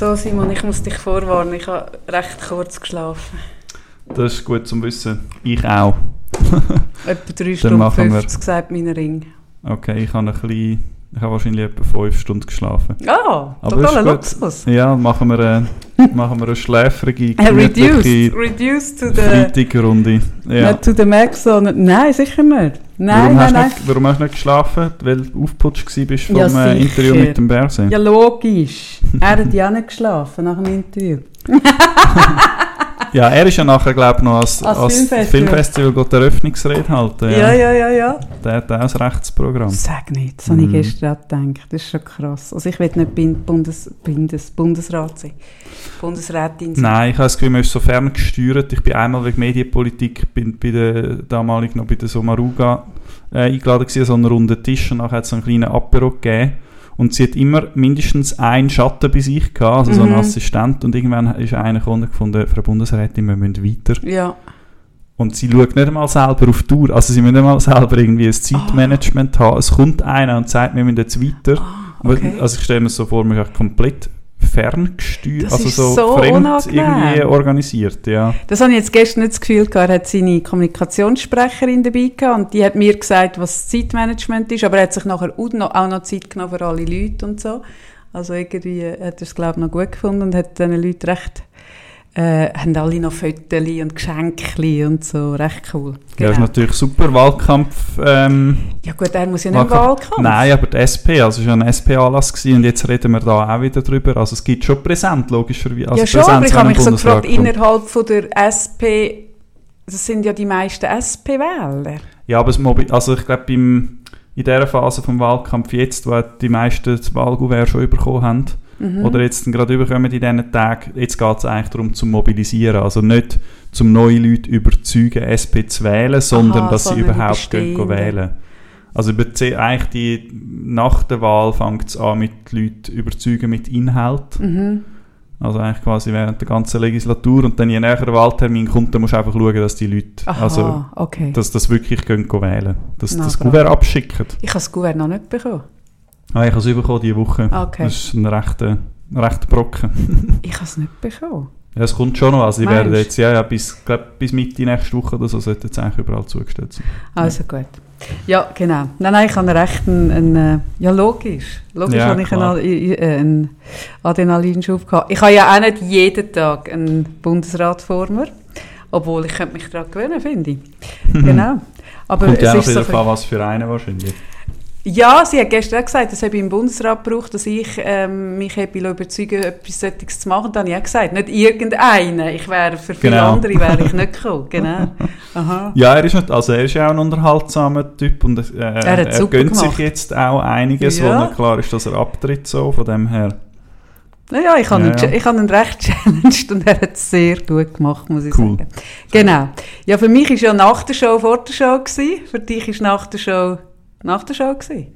So Simon, ich muss dich vorwarnen, ich habe recht kurz geschlafen. Das ist gut zum Wissen. Ich auch. Etwa 3 Dann Stunden machen wir- 50, sagt mein Ring. Okay, ich habe ein bisschen, ich habe wahrscheinlich etwa 5 Stunden geschlafen. Ah, Aber totaler. Luxus. Ja, machen wir, eine, machen wir eine schläfrige, Äh, reduced, reduced to the, Freitagrunde. Ja. nicht to the max, sondern, nein, sicher nicht. Nein, warum, nein, hast nein. nicht, warum hast du nicht geschlafen? Weil du aufgeputscht warst vom Ja, äh, Interview mit dem Berse? Ja, logisch. er hat ja nicht geschlafen nach dem Interview. Ja, er ist ja nachher, glaube ich, noch als, Als als, Filmfestival. Filmfestival geht die Eröffnungsrede halten. Ja, ja, ja, ja. Der hat auch ein Rechtsprogramm. Sag nicht, das habe ich Mhm. gestern gedacht. Das ist schon krass. Also ich will nicht Bin- Bundes, Bundes, Bundesrat sein. Bundesrätin sein. Nein, ich habe das Gefühl, man ist so fern gesteuert. Ich bin einmal wegen Medienpolitik bin bei der, damalig noch bei der Somaruga äh, eingeladen gewesen, so einen runden Tisch und nachher hat es so einen kleinen Apero gegeben. Und sie hat immer mindestens einen Schatten bei sich gehabt, also so einen Mhm. Assistent. Und irgendwann ist einer gekommen und gefunden, Frau Bundesrätin, wir müssen weiter. Ja. Und sie schaut nicht einmal selber auf die Tour. Also sie müssen nicht einmal selber irgendwie ein Zeitmanagement haben. Es kommt einer und sagt, wir müssen jetzt weiter. Ah, okay. Also ich stelle mir so vor, man ist komplett ferngesteuert, also so, so fremd unangenehm. irgendwie organisiert, ja. Das habe ich jetzt gestern nicht das Gefühl gehabt. Er hat seine Kommunikationssprecherin dabei gehabt und die hat mir gesagt, was das Zeitmanagement ist, aber er hat sich nachher auch noch, auch noch Zeit genommen für alle Leute und so. Also irgendwie hat er es, glaube ich, noch gut gefunden und hat diesen Leuten recht, äh, haben alle noch Fotos und Geschenke und so, recht cool. Ja, das ist natürlich super Wahlkampf. Ähm, Ja gut, er muss ja nicht Wahlkampf. Wahlkampf. Nein, aber die SP, also es war ja ein SP-Anlass und jetzt reden wir da auch wieder drüber. Also es gibt schon Präsent, logischerweise. Also ja schon, aber Präsenz, ich habe mich so gefragt, innerhalb von der SP, das sind ja die meisten SP-Wähler. Ja, aber es also ich glaube, in dieser Phase vom Wahlkampf jetzt, wo die meisten das Wahlgouvert schon bekommen haben, Mhm. oder jetzt gerade überkommen in diesen Tagen, jetzt geht es eigentlich darum, zu mobilisieren. Also nicht zum neue Leute überzeugen, SP zu wählen, sondern Aha, dass sie überhaupt gehen, gehen wählen. Also eigentlich die, nach der Wahl fängt es an mit Leuten überzeugen mit Inhalt. Mhm. Also eigentlich quasi während der ganzen Legislatur und dann je näher der Wahltermin kommt, dann musst du einfach schauen, dass die Leute, Aha, also okay. dass das wirklich gehen, gehen wählen. Dass Na, das. Gouvert abschicken. ich habe das Gouverneur noch nicht bekommen. Ah, ich habe es bekommen diese Woche. Okay. Das ist ein rechter, rechter Brocken. Ich habe es nicht bekommen. Ja, es kommt schon noch. Also, die werden jetzt, ja, ja, bis, glaub, bis Mitte nächste Woche oder so sollte es eigentlich überall zugestellt sein. Also gut. Ja, genau. Nein, nein, ich habe recht einen, einen äh, ja logisch, logisch Ja, habe ich einen, äh, einen Adrenalinschub gehabt. Ich habe ja auch nicht jeden Tag einen Bundesrat vor mir, obwohl ich könnte mich daran gewöhnen, finde ich. Genau. Aber kommt ja es auch ist wieder so so was für einen wahrscheinlich. Ja, sie hat gestern auch gesagt, das habe ich im Bundesrat gebraucht, dass ich ähm, mich habe überzeugen etwas solches zu machen. Dann habe ich auch gesagt, nicht irgendeinen. Ich wäre für viele Genau. andere wäre ich nicht gekommen. Genau. Aha. Ja, er ist, nicht, also er ist ja auch ein unterhaltsamer Typ und äh, er, hat super gönnt sich jetzt auch einiges, Ja. wo klar ist, dass er abtritt so, von dem her. Naja, ich habe Ja, ihn, ich habe ihn recht challenged und er hat es sehr gut gemacht, muss ich Cool. sagen. Genau. Ja, für mich war ja nach der Show vor der Show. Gewesen. Für dich war nach der Show nach der Show. Gewesen.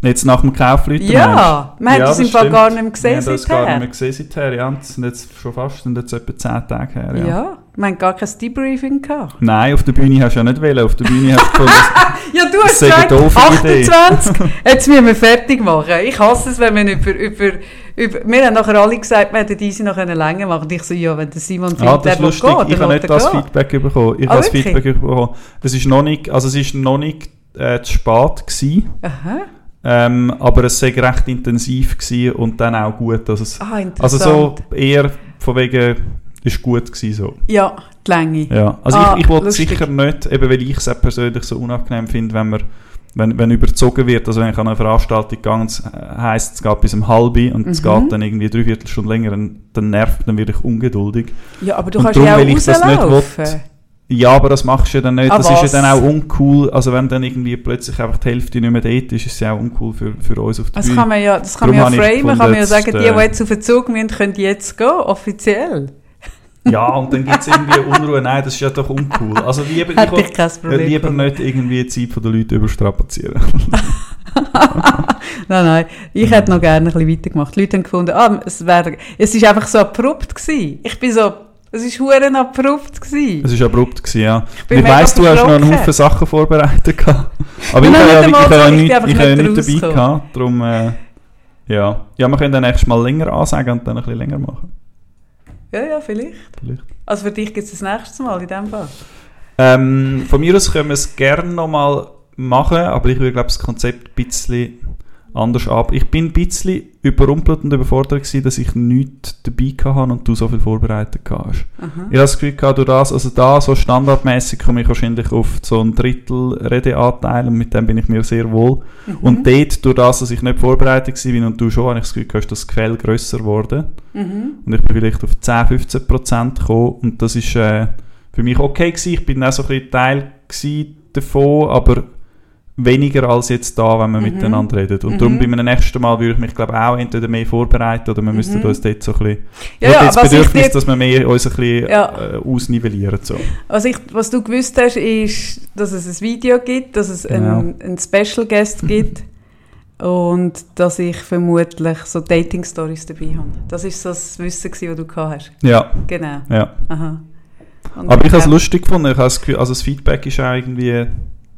Jetzt nach dem Kaufleuten Ja, man hat Ja, es im das Fall gar nicht mehr gesehen Wir haben das gar nicht mehr gesehen seither, ja. Das sind jetzt schon fast sind jetzt etwa 10 Tage her, Ja. ja. wir haben gar kein Debriefing gehabt. Nein, auf der Bühne hast du ja nicht wählen. Auf der Bühne hast du gefunden, Ja, du Das hast gesagt, doofe Idee. 28, jetzt müssen wir fertig machen. Ich hasse es, wenn man über, über, über... Wir haben nachher alle gesagt, wir hätten diese noch länger machen Und ich so, ja, wenn der Simon findet, Ah, das der ist lustig. ich habe nicht das gehen. Feedback bekommen. Ich Ah, habe das? Feedback bekommen. Es ist noch nicht, also es ist noch nicht äh, zu spät gewesen, Aha. ähm, aber es sei recht intensiv gewesen und dann auch gut. Also, es, Ah, also so eher von wegen, ist gut gewesen so. Ja, die Länge. Ja, also Ah, ich, ich wollte sicher nicht, eben weil ich es auch persönlich so unangenehm finde, wenn man wenn, wenn überzogen wird, also wenn ich an eine Veranstaltung gehe und es heisst, es geht bis um halb und es Mhm. geht dann irgendwie dreiviertel Stunde länger, dann, dann nervt, dann werde ich ungeduldig. Ja, aber du Und kannst darum, ja auch weil ich das nicht rauslaufen. Ja, aber das machst du ja dann nicht. Ah, das ist ja dann auch uncool. Also wenn dann irgendwie plötzlich einfach die Hälfte nicht mehr dort ist, ist es ja auch uncool für, für uns auf der Das Bühne. kann man ja, das kann man Darum ja habe ich framen, kann man ja gefunden, sagen, jetzt, die, äh, die jetzt auf den Zug müssen, können jetzt gehen, offiziell. Ja, und dann gibt es irgendwie Unruhe. Nein, das ist ja doch uncool. Also lieber, ich Problem lieber nicht irgendwie die Zeit der Leute überstrapazieren. Nein, nein, ich hätte noch gerne ein bisschen weitergemacht. Die Leute haben gefunden, ah, es wäre, es ist einfach so abrupt gewesen. Ich bin so, es ist huren abrupt gewesen. Es war abrupt, gewesen, ja. Ich mega weiss, du hast noch einen. Haufen Sachen vorbereitet. gehabt. Aber ich habe nicht ja, ich so, ich ich nicht nichts dabei gehabt. Darum, äh, Ja. ja, wir können dann nächstes Mal länger ansagen und dann ein bisschen länger machen. Ja, ja, vielleicht. Vielleicht. Also für dich gibt es das nächste Mal in dem Fall. Ähm, von mir aus können wir es gerne nochmal machen, aber ich würde, glaube das Konzept ein bisschen anders ab. Ich bin ein bisschen überrumpelt und überfordert gewesen, dass ich nichts dabei hatte und du so viel vorbereitet hast. Aha. Ich habe das Gefühl gehabt, durch das, also da so standardmäßig komme ich wahrscheinlich auf so ein Drittel Redeanteil und mit dem bin ich mir sehr wohl. Mhm. Und dort, durch das, dass ich nicht vorbereitet war und du schon, habe ich das Gefühl gehabt, ist das Gefälle grösser geworden. Mhm. Und ich bin vielleicht auf 10-15 Prozent gekommen und das ist äh, für mich okay gewesen. Ich bin auch so ein bisschen Teil davon, aber weniger als jetzt da, wenn wir Mhm. miteinander reden. Und Mhm. darum beim nächsten Mal würde ich mich glaube auch entweder mehr vorbereiten oder wir müssten Mhm. uns dort so ein bisschen... Ja, ich ja, habe jetzt das Bedürfnis, dir- dass wir mehr uns ein bisschen Ja. äh, ausnivellieren. So. Was, ich, was du gewusst hast, ist, dass es ein Video gibt, dass es einen, einen Special Guest gibt und dass ich vermutlich so Dating Stories dabei habe. Das ist so das Wissen, das du gehabt hast. Ja, Genau. ja. Aha. Und Aber ich habe es lustig gefunden. Ich habe das, Gefühl, also das Feedback ist auch irgendwie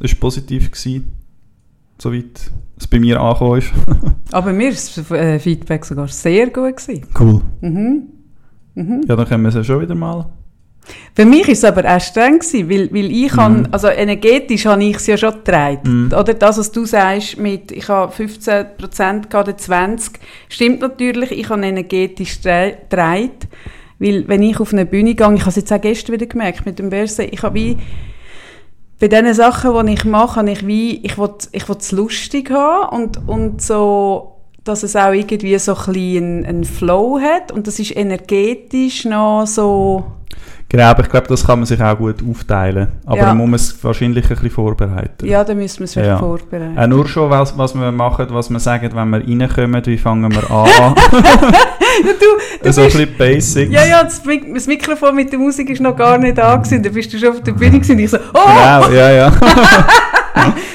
ist positiv gewesen, soweit es bei mir angekommen ist. Aber mir ist das äh, Feedback sogar sehr gut gewesen. Cool. Mhm. Mhm. Ja, dann können wir es ja schon wieder mal. Für mich ist es aber auch streng gewesen, weil, weil ich Mhm. han, also energetisch habe ich es ja schon getragen. Mhm. Oder das, was du sagst, mit, ich habe 15% gehabt, oder 20, stimmt natürlich, ich habe energetisch getragen. Weil, wenn ich auf eine Bühne gehe, ich habe es jetzt auch gestern wieder gemerkt, mit dem Börse, ich habe wie, bei den Sachen, die ich mache, habe ich wie, ich will, ich will es lustig haben und, und so, dass es auch irgendwie so ein einen, einen Flow hat und das ist energetisch noch so, Genau, aber ich glaube, das kann man sich auch gut aufteilen. Aber Ja. dann muss man es wahrscheinlich ein bisschen vorbereiten. ja, da müssen wir es Ja. vorbereiten. Auch nur schon, was, was wir machen, was wir sagen, wenn wir reinkommen, wie fangen wir an. du, du so ein bist, bisschen Basics. ja, ja, das, das Mikrofon mit der Musik ist noch gar nicht angesehen. Da bist du schon auf der Bühne gewesen. Ich so, oh, Genau, ja, ja.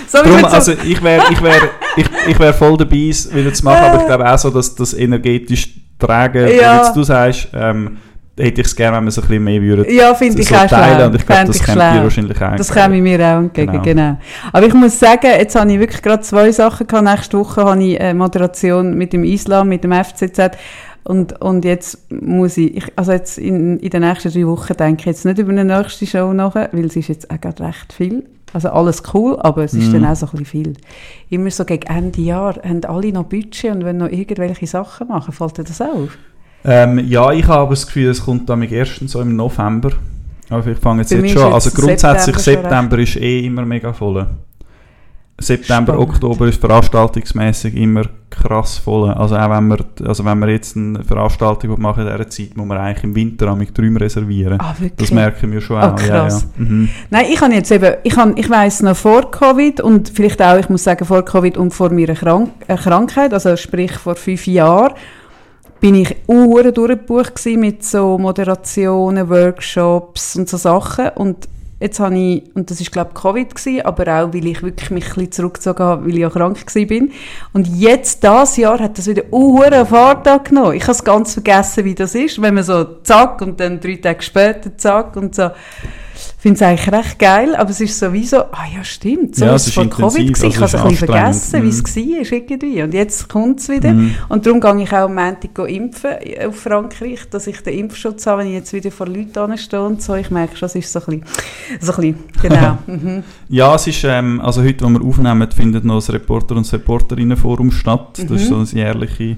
so wie mit so, also ich wäre ich wär, ich, ich wär voll dabei, es wieder zu machen, aber ich glaube auch so, dass das energetisch tragen, wie Ja. jetzt du sagst, ähm, hätte ich es gerne, wenn wir es ein bisschen mehr würden ja, finde ich so auch teilen schlau. und ich glaube, das ich kommt dir wahrscheinlich auch Das käme mir auch entgegen, Genau. genau. Aber ich muss sagen, jetzt habe ich wirklich gerade zwei Sachen gehabt. Nächste Woche habe ich eine Moderation mit dem Islam, mit dem FCZ. Und, und jetzt muss ich, ich also jetzt in, in den nächsten drei Wochen denke ich jetzt nicht über eine nächste Show nach, weil es ist jetzt auch gerade recht viel. Also alles cool, aber es ist Mhm. dann auch so ein bisschen viel. Immer so gegen Ende Jahr haben alle noch Budget und wollen noch irgendwelche Sachen machen. Fällt dir das auf? Ähm, ja, ich habe das Gefühl, es kommt damit erstens so im November. Aber ich fange jetzt, jetzt schon. jetzt Also grundsätzlich September September ist eh immer mega voll. September, Spannend. Oktober ist veranstaltungsmäßig immer krass voll. Also auch wenn wir, also wenn wir jetzt eine Veranstaltung machen in dieser Zeit, muss man eigentlich im Winter am Träume reservieren. Ah? Das merken wir schon Ah, auch. Ja, ja. krass. Mhm. Nein, ich habe jetzt eben, ich, habe, ich weiss noch vor Covid und vielleicht auch, ich muss sagen, vor Covid und vor meiner Krank äh, Krankheit, also sprich vor fünf Jahren, bin ich uhr durchgebucht mit so Moderationen, Workshops und so Sachen und jetzt habe ich, und das ist glaube ich Covid gewesen, aber auch, weil ich wirklich mich ein bisschen zurückgezogen habe, weil ich auch krank gewesen bin. Und jetzt, das Jahr, hat das wieder uhr Fahrt angenommen. Ich habe es ganz vergessen, wie das ist, wenn man so zack und dann drei Tage später zack und so. Ich finde es eigentlich recht geil, aber es ist sowieso, ah ja stimmt, so Ja, ist es ist vor Covid gewesen. Ich also habe es es ist vergessen, wie es war irgendwie. Und jetzt kommt es wieder. Mhm. Und darum gehe ich auch am Montag impfen auf Frankreich, dass ich den Impfschutz habe, wenn ich jetzt wieder vor Leuten anstehe und so. Ich merke schon, es ist so ein bisschen, so ein bisschen genau. mhm. Ja, es ist, ähm, also heute, wo wir aufnehmen, findet noch das Reporter- und Reporterinnenforum statt. Das ist Mhm. so eine jährliche,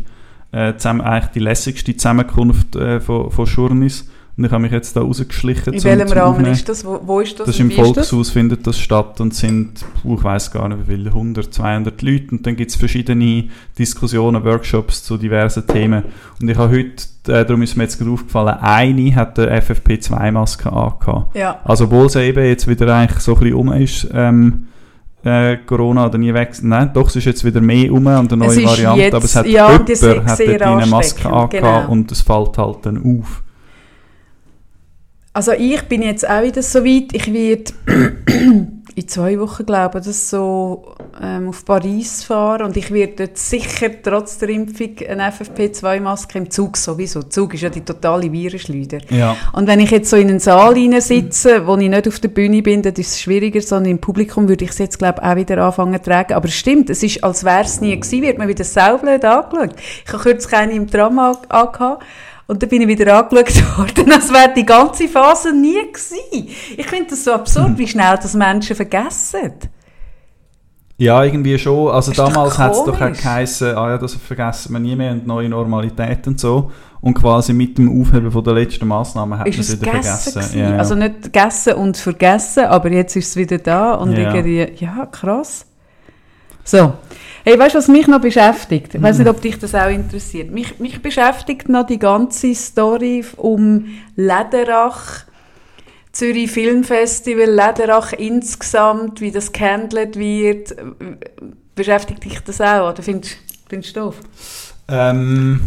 äh, zusammen, eigentlich die lässigste Zusammenkunft äh, von, von Journeys. Und ich habe mich jetzt da rausgeschlichen. In welchem Rahmen Aufnehmen. ist das? Wo, wo ist das? Das ist im Volkshaus findet das statt und sind, ich weiß gar nicht wie viele, 100, 200 Leute und dann gibt es verschiedene Diskussionen, Workshops zu diversen Themen. Und ich habe heute, äh, darum ist mir jetzt gerade aufgefallen, eine hat eine FFP2-Maske angehabt. Ja. Also obwohl es eben jetzt wieder eigentlich so ein bisschen um ist, ähm, äh, Corona oder nie weg, nein, doch, es ist jetzt wieder mehr um und eine neue Variante, jetzt- aber es hat ja, jemand hat eine Maske angehabt genau. und es fällt halt dann auf. Also ich bin jetzt auch wieder so weit, ich werde in zwei Wochen, glaube ich, das so ähm, auf Paris fahren und ich werde dort sicher trotz der Impfung eine FFP2-Maske im Zug sowieso. Der Zug ist ja die totale Virenschleuder. Ja. Und wenn ich jetzt so in einen Saal sitze, wo ich nicht auf der Bühne bin, dann ist es schwieriger, sondern im Publikum würde ich es jetzt, glaube ich, auch wieder anfangen zu tragen. Aber es stimmt, es ist, als wäre es nie gewesen, wird man wieder saublöd angeschaut. Ich habe kürzlich eine im Tram angehabt und dann bin ich wieder angeschaut worden, als wäre die ganze Phase nie gewesen. Ich finde das so absurd, Mhm. wie schnell das Menschen vergessen. Ja, irgendwie schon. Also Ist damals hat es doch auch geheißen, ah ja, das vergessen wir nie mehr und neue Normalität und so. Und quasi mit dem Aufheben von der letzten Massnahmen hat man es wieder vergessen? Ja, ja. Also nicht gegessen und vergessen, aber jetzt ist es wieder da und Ja. irgendwie, ja, krass. So. Hey, weißt du, was mich noch beschäftigt? Ich weiß nicht, ob dich das auch interessiert. Mich, mich beschäftigt noch die ganze Story um Lederach, Zürich Filmfestival, Lederach insgesamt, wie das gehandelt wird. Beschäftigt dich das auch? Oder findest, findest du doof? Ähm,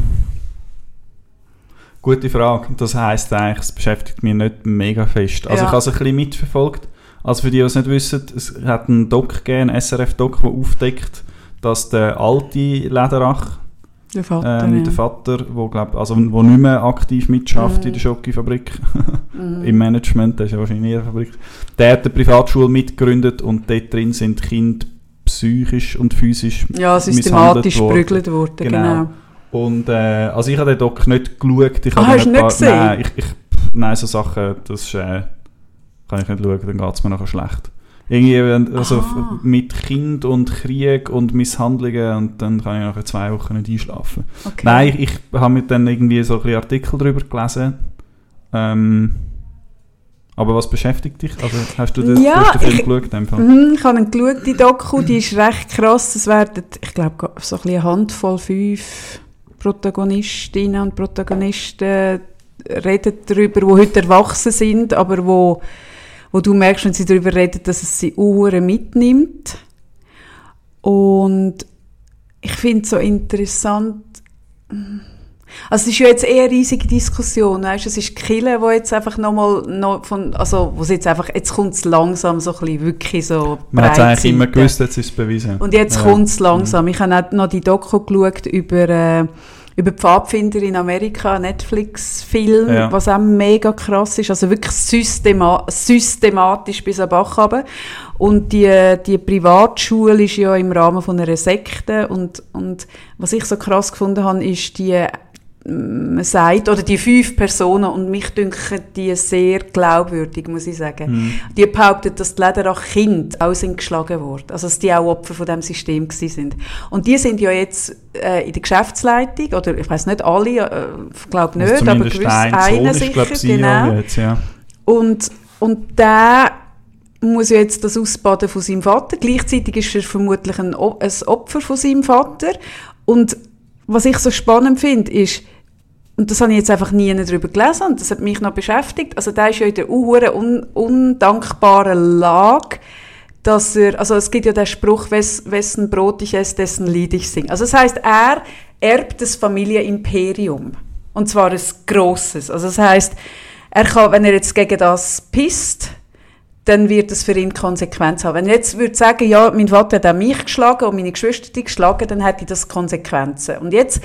gute Frage. Das heisst eigentlich, es beschäftigt mich nicht mega fest. Also Ja. ich habe es ein bisschen mitverfolgt. Also für die, die es nicht wissen, es hat einen Doc gegeben, einen SRF-Doc, der aufdeckt, dass der alte Lederach, Der Vater, ähm, ja. der Vater, wo, glaub, also, wo nicht mehr aktiv mitschafft Mhm. in der Schokofabrik, Mhm. im Management, der ist ja wahrscheinlich in ihrer Fabrik, der hat eine Privatschule mitgegründet und dort drin sind Kinder psychisch und physisch Ja, systematisch geprügelt worden, Genau. genau. Und äh, also ich habe den Doc nicht geschaut. Ich Ah, habe hast du nicht gesehen? Nein, ich, ich, nein, so Sachen, das ist, äh, kann ich nicht schauen, dann geht es mir nachher schlecht. Irgendwie, wenn- also Ah. f- mit Kind und Krieg und Misshandlungen und dann kann ich nachher zwei Wochen nicht einschlafen. Okay. Nein, ich, ich habe mir dann irgendwie so ein Artikel darüber gelesen. Ähm, aber was beschäftigt dich? Also hast du den, Ja, hast den Film ich- geschaut? Mhm, ich habe ihn geschaut, die Doku, die ist recht krass. Es werden, ich glaube, so ein eine Handvoll, fünf Protagonistinnen und Protagonisten reden darüber, die heute erwachsen sind, aber wo, wo du merkst, wenn sie darüber reden, dass es sie Uhren mitnimmt. Und ich finde es so interessant, also es ist ja jetzt eher eine riesige Diskussion, weißt? Es ist Kille, wo jetzt einfach nochmal noch von, also wo es jetzt einfach, jetzt kommt es langsam so ein bisschen wirklich so Man hat es eigentlich immer gewusst, jetzt ist es bewiesen. Und jetzt Ja. kommt's langsam. Ich habe auch noch die Doku geschaut über, äh, über Pfadfinder in Amerika, Netflix-Film, Ja. was auch mega krass ist. Also wirklich systema systematisch bis an Bach runter. Und die, die Privatschule ist ja im Rahmen von einer Sekte. Und, und was ich so krass gefunden habe, ist die man sagt, oder die fünf Personen, und mich dünken die sehr glaubwürdig, muss ich sagen. Mhm. Die behaupten, dass die Lederach Kinder auch sind geschlagen worden. Also, dass die auch Opfer von dem System gewesen sind. Und die sind ja jetzt äh, in der Geschäftsleitung, oder ich weiß nicht alle, äh, ich glaube nicht, Also aber zumindest gewiss ein einer sicher, CEO genau. jetzt, ja. Und, und der muss ja jetzt das ausbaden von seinem Vater. Gleichzeitig ist er vermutlich ein, ein Opfer von seinem Vater. Und was ich so spannend finde, ist, und das habe ich jetzt einfach nie darüber gelesen und das hat mich noch beschäftigt, also der ist ja in der unhuren un undankbaren Lage, dass er, also es gibt ja den Spruch, wes, wessen Brot ich esse, dessen Lied ich sing. Also das heißt, er erbt das Familienimperium. Und zwar ein grosses. Also das heißt, er kann, wenn er jetzt gegen das pisst, dann wird es für ihn Konsequenz haben. Wenn er jetzt würde sagen, ja, mein Vater hat auch mich geschlagen und meine Geschwister geschlagen, dann hätte das Konsequenzen. Und jetzt,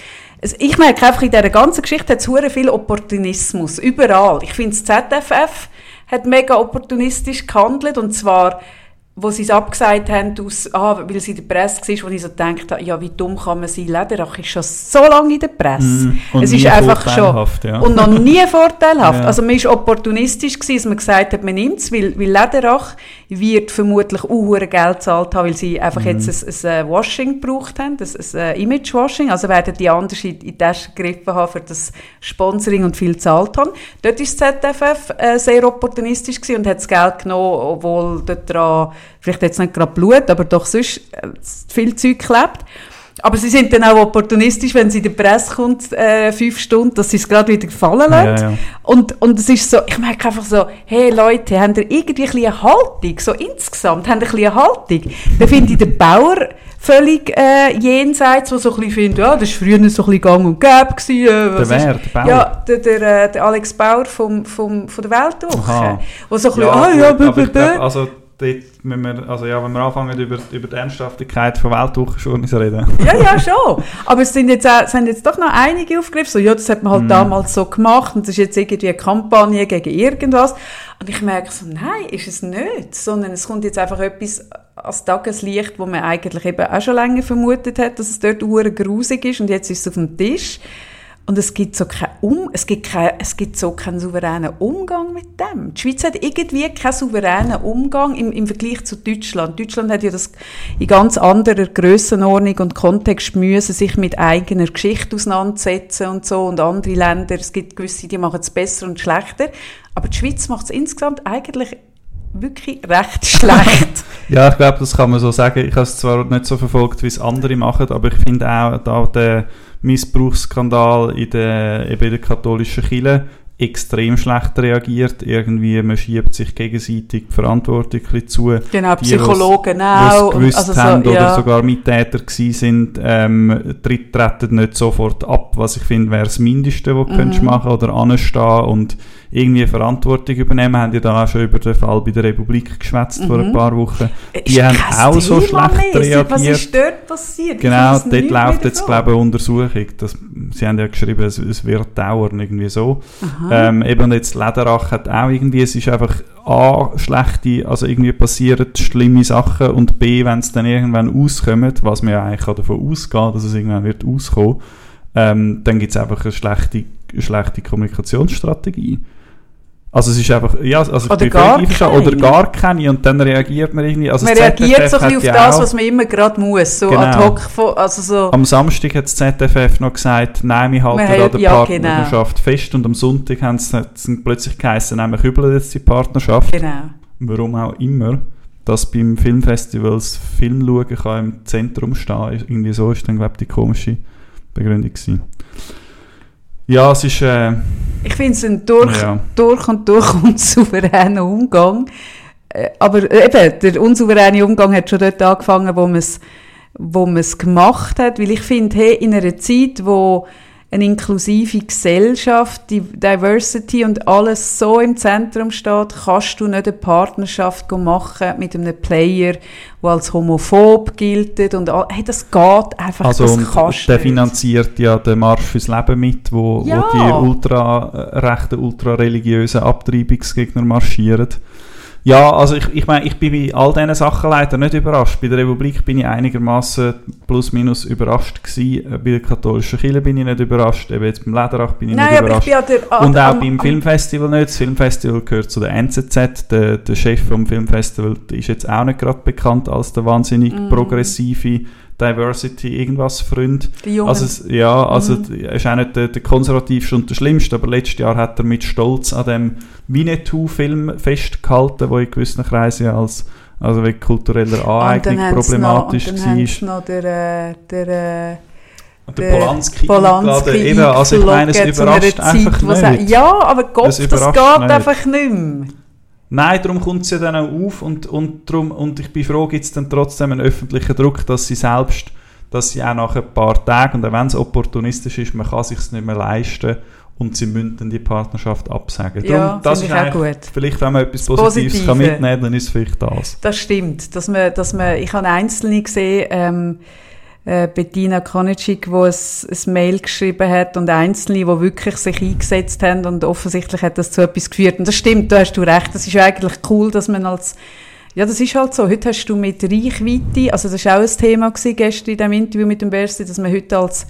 ich merke einfach, in dieser ganzen Geschichte hat es viel Opportunismus. Überall. Ich finde, das ZFF hat mega opportunistisch gehandelt und zwar wo sie es abgesagt haben, aus, ah, weil sie in der Presse war, wo ich so gedacht habe, ja, wie dumm kann man sein? Lederach ist schon so lange in der Presse. Mm, und es ist einfach schon. ja. Und noch nie vorteilhaft. Ja. Also man ist opportunistisch gewesen, dass man gesagt hat, man nimmt es, weil, weil Lederach wird vermutlich auch Geld gezahlt haben, weil sie einfach Mhm. jetzt ein, ein äh, Washing gebraucht haben, ein, ein äh, Image-Washing. Also werden die anders in, in die Tasche gegriffen haben für das Sponsoring und viel gezahlt haben. Dort ist das ZFF äh, sehr opportunistisch gewesen und hat das Geld genommen, obwohl dort dran, vielleicht jetzt nicht gerade Blut, aber doch sonst äh, viel Zeug klebt. Aber sie sind dann auch opportunistisch, wenn sie in die Presse kommt, äh, fünf Stunden, dass sie es gerade wieder fallen lassen. Ja, ja. Und, und es ist so, ich merke einfach so, hey Leute, habt ihr irgendwie ein bisschen eine Haltung, so insgesamt, habt ihr ein bisschen eine Haltung? Da finde ich den Bauer völlig äh, jenseits, der so ein bisschen findet, ja, das war früher so ein bisschen gang und gäbe. Gewesen, äh, was Der wer? Der Bauer? Ja, der, der, äh, der Alex Bauer vom, vom, von der Weltwoche. Aha. Wo so ein bisschen, Ja, ah gut, ja, aber bö, ich glaub, also dort müssen wir, also ja, wenn wir anfangen über, über die Ernsthaftigkeit von Weltwochenjournals reden. Ja, ja, schon. Aber es sind jetzt, auch, sind jetzt doch noch einige aufgegriffen, so, ja, das hat man halt mm. damals so gemacht und das ist jetzt irgendwie eine Kampagne gegen irgendwas. Und ich merke so, nein, ist es nicht, sondern es kommt jetzt einfach etwas als Tageslicht, wo man eigentlich eben auch schon länger vermutet hat, dass es dort grusig ist und jetzt ist es auf dem Tisch. Und es gibt so kein um, es gibt kein, es gibt so keinen souveränen Umgang mit dem. Die Schweiz hat irgendwie keinen souveränen Umgang im, im Vergleich zu Deutschland. Deutschland hat ja das in ganz anderer Grössenordnung und Kontext müssen sich mit eigener Geschichte auseinandersetzen und so und andere Länder, es gibt gewisse, die machen es besser und schlechter. Aber die Schweiz macht es insgesamt eigentlich wirklich recht schlecht. ja, ich glaube, das kann man so sagen. Ich habe es zwar nicht so verfolgt, wie es andere machen, aber ich finde auch, da der Missbrauchsskandal in der, eben in der katholischen Kirche extrem schlecht reagiert. Irgendwie, man schiebt sich gegenseitig die Verantwortung zu. Genau, die, Psychologen auch. Die gewusst also haben so, ja. oder sogar Mittäter gewesen sind, ähm, treten nicht sofort ab, was ich finde, wäre das Mindeste, was du mhm. machen oder anstehen und irgendwie Verantwortung übernehmen. Haben ja da auch schon über den Fall bei der Republik geschwätzt mhm. vor ein mhm. paar Wochen. Äh, die haben auch so schlecht mehr. reagiert. Was ist dort passiert? Genau, dort läuft jetzt, glaube ich, eine Untersuchung. Das, sie haben ja geschrieben, es, es wird dauern, irgendwie so. Ähm, eben jetzt Lederach hat auch irgendwie, es ist einfach A, schlechte, also irgendwie passieren schlimme Sachen und B, wenn es dann irgendwann auskommt, was man ja eigentlich davon ausgeht, dass es irgendwann wird auskommen, ähm, dann gibt es einfach eine schlechte, schlechte Kommunikationsstrategie. Also es ist einfach, ja, also oder gar keine. Oder gar keine und dann reagiert man irgendwie. Also man reagiert so ein bisschen auf das, was man immer gerade muss, so genau. ad hoc. Von, also so. Am Samstag hat das ZFF noch gesagt, nein, wir halten an der ja, genau. Partnerschaft genau. fest und am Sonntag haben sie plötzlich geheißen, nein, wir kübeln jetzt die Partnerschaft. Genau. Warum auch immer. Dass beim Filmfestivals Film schauen kann im Zentrum stehen, irgendwie so ist dann, glaube ich, die komische Begründung gewesen. Ja, es ist... Äh, ich finde es ein durch, ja. durch und durch unsouveräner Umgang. Äh, aber eben, der unsouveräne Umgang hat schon dort angefangen, wo man es wo gemacht hat. Weil ich finde, hey, in einer Zeit, wo eine inklusive Gesellschaft, die Diversity und alles so im Zentrum steht, kannst du nicht eine Partnerschaft machen mit einem Player, der als homophob gilt und all, hey, das geht einfach, also das kannst der finanziert ja den Marsch fürs Leben mit, wo, ja. wo die ultra äh, rechten, ultra religiösen Abtreibungsgegner marschieren. Ja, also ich, ich meine, ich bin bei all diesen Sachen leider nicht überrascht. Bei der Republik bin ich einigermaßen plus minus überrascht gewesen. Äh, bei der katholischen Kirche bin ich nicht überrascht. Eben jetzt beim Lederach bin ich Nein, nicht überrascht. Ich der, Und auch am, beim Filmfestival nicht. Das Filmfestival gehört zu der NZZ. Der, der Chef vom Filmfestival ist jetzt auch nicht gerade bekannt als der wahnsinnig mm. progressive Diversity irgendwas Freund. Die Jungen. Also es, ja, also mhm. er ist auch nicht der, der konservativste und der schlimmste, aber letztes Jahr hat er mit Stolz an dem Winnetou-Film festgehalten, wo in gewissen Kreisen als also wegen kultureller Aneignung problematisch noch, und dann war. noch der, äh, der, äh, und der Polanski, Polanski eben, also ich meine, es überrascht einfach Zeit, nicht. Ja, aber Gott, das, das geht nicht. einfach nicht mehr. Nein, darum kommt sie dann auch auf und, und, darum, und ich bin froh, gibt es dann trotzdem einen öffentlichen Druck, dass sie selbst, dass sie auch nach ein paar Tagen, und auch wenn es opportunistisch ist, man kann es sich nicht mehr leisten und sie müssen dann die Partnerschaft absagen. Ja, das ist auch gut. Vielleicht, wenn man etwas Positives Positive. kann mitnehmen kann, dann ist es vielleicht das. Das stimmt. Dass man, dass man, ich habe Einzelne gesehen, ähm, äh, Bettina Konitschik, wo es ein Mail geschrieben hat und Einzelne, die wirklich sich eingesetzt haben und offensichtlich hat das zu etwas geführt. Und das stimmt, da hast du recht. Das ist eigentlich cool, dass man als ja, das ist halt so. Heute hast du mit Reichweite, also das war auch ein Thema gewesen, gestern in diesem Interview mit dem Bersti, dass man heute als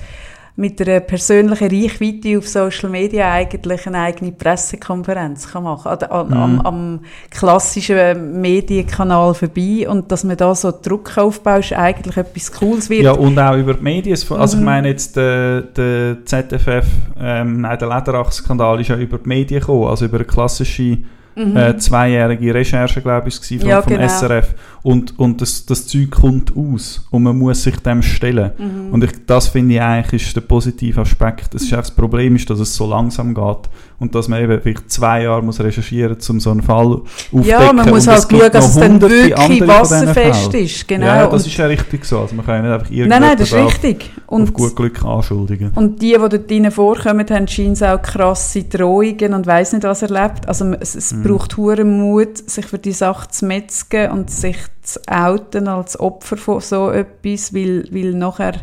mit einer persönlichen Reichweite auf Social Media eigentlich eine eigene Pressekonferenz kann machen kann. An, mhm. am, am, klassischen Medienkanal vorbei. Und dass man da so Druck aufbaut, ist eigentlich etwas Cooles wird. Ja, und auch über die Medien. Also mhm. ich meine jetzt, der, der ZFF, ähm, nein, der Lederach-Skandal ist ja über die Medien gekommen, also über eine klassische mhm. äh, zweijährige Recherche, glaube ich, vom, ja, vom genau. SRF. Und, und das, das Zeug kommt aus und man muss sich dem stellen. Mhm. Und ich, das finde ich eigentlich ist der positive Aspekt. Das, ist das Problem ist, dass es so langsam geht und dass man eben vielleicht zwei Jahre muss recherchieren muss, um so einen Fall aufzudecken. Ja, man muss halt schauen, dass es dann wirklich wasserfest ist. Genau. Ja, das ist ja richtig so. Also man kann ja nicht einfach irgendwas nein, nein, das ist richtig. Und, auf gut Glück anschuldigen. Und die, die dort drinnen vorkommen, haben scheinbar auch krasse Drohungen und weiss nicht, was erlebt. Also es, es mhm. braucht hohen Mut, sich für die Sache zu metzgen und sich zu outen als Opfer von so etwas, weil, weil nachher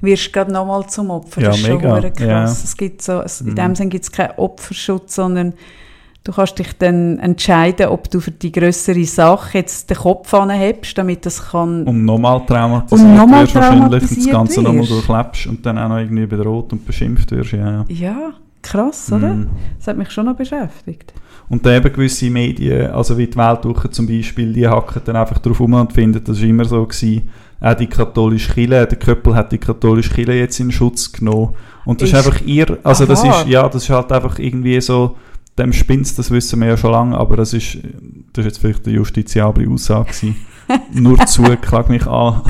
wirst du gerade nochmal zum Opfer. Ja, das ist mega. schon krass. Ja. Es gibt so, es, in Mhm. dem Sinne gibt es keinen Opferschutz, sondern du kannst dich dann entscheiden, ob du für die größere Sache jetzt den Kopf anhebst, damit das kann... Und nochmal traumatisiert Und nochmal wirst wahrscheinlich und das Ganze nochmal durchlebst und dann auch noch irgendwie bedroht und beschimpft wirst. Ja, ja. ja, krass, oder? Mhm. Das hat mich schon noch beschäftigt. Und dann eben gewisse Medien, also wie die Weltwoche zum Beispiel, die hacken dann einfach drauf um und finden, das war immer so gewesen, auch die katholische Kirche, der Köppel hat die katholische Kirche jetzt in Schutz genommen. Und das ist, Ist- einfach ihr, also das Aha. ist, ja, das ist halt einfach irgendwie so, dem spinnt's, das wissen wir ja schon lange, aber das ist, das ist jetzt vielleicht eine justiziable Aussage gewesen. Nur zu, klag mich an.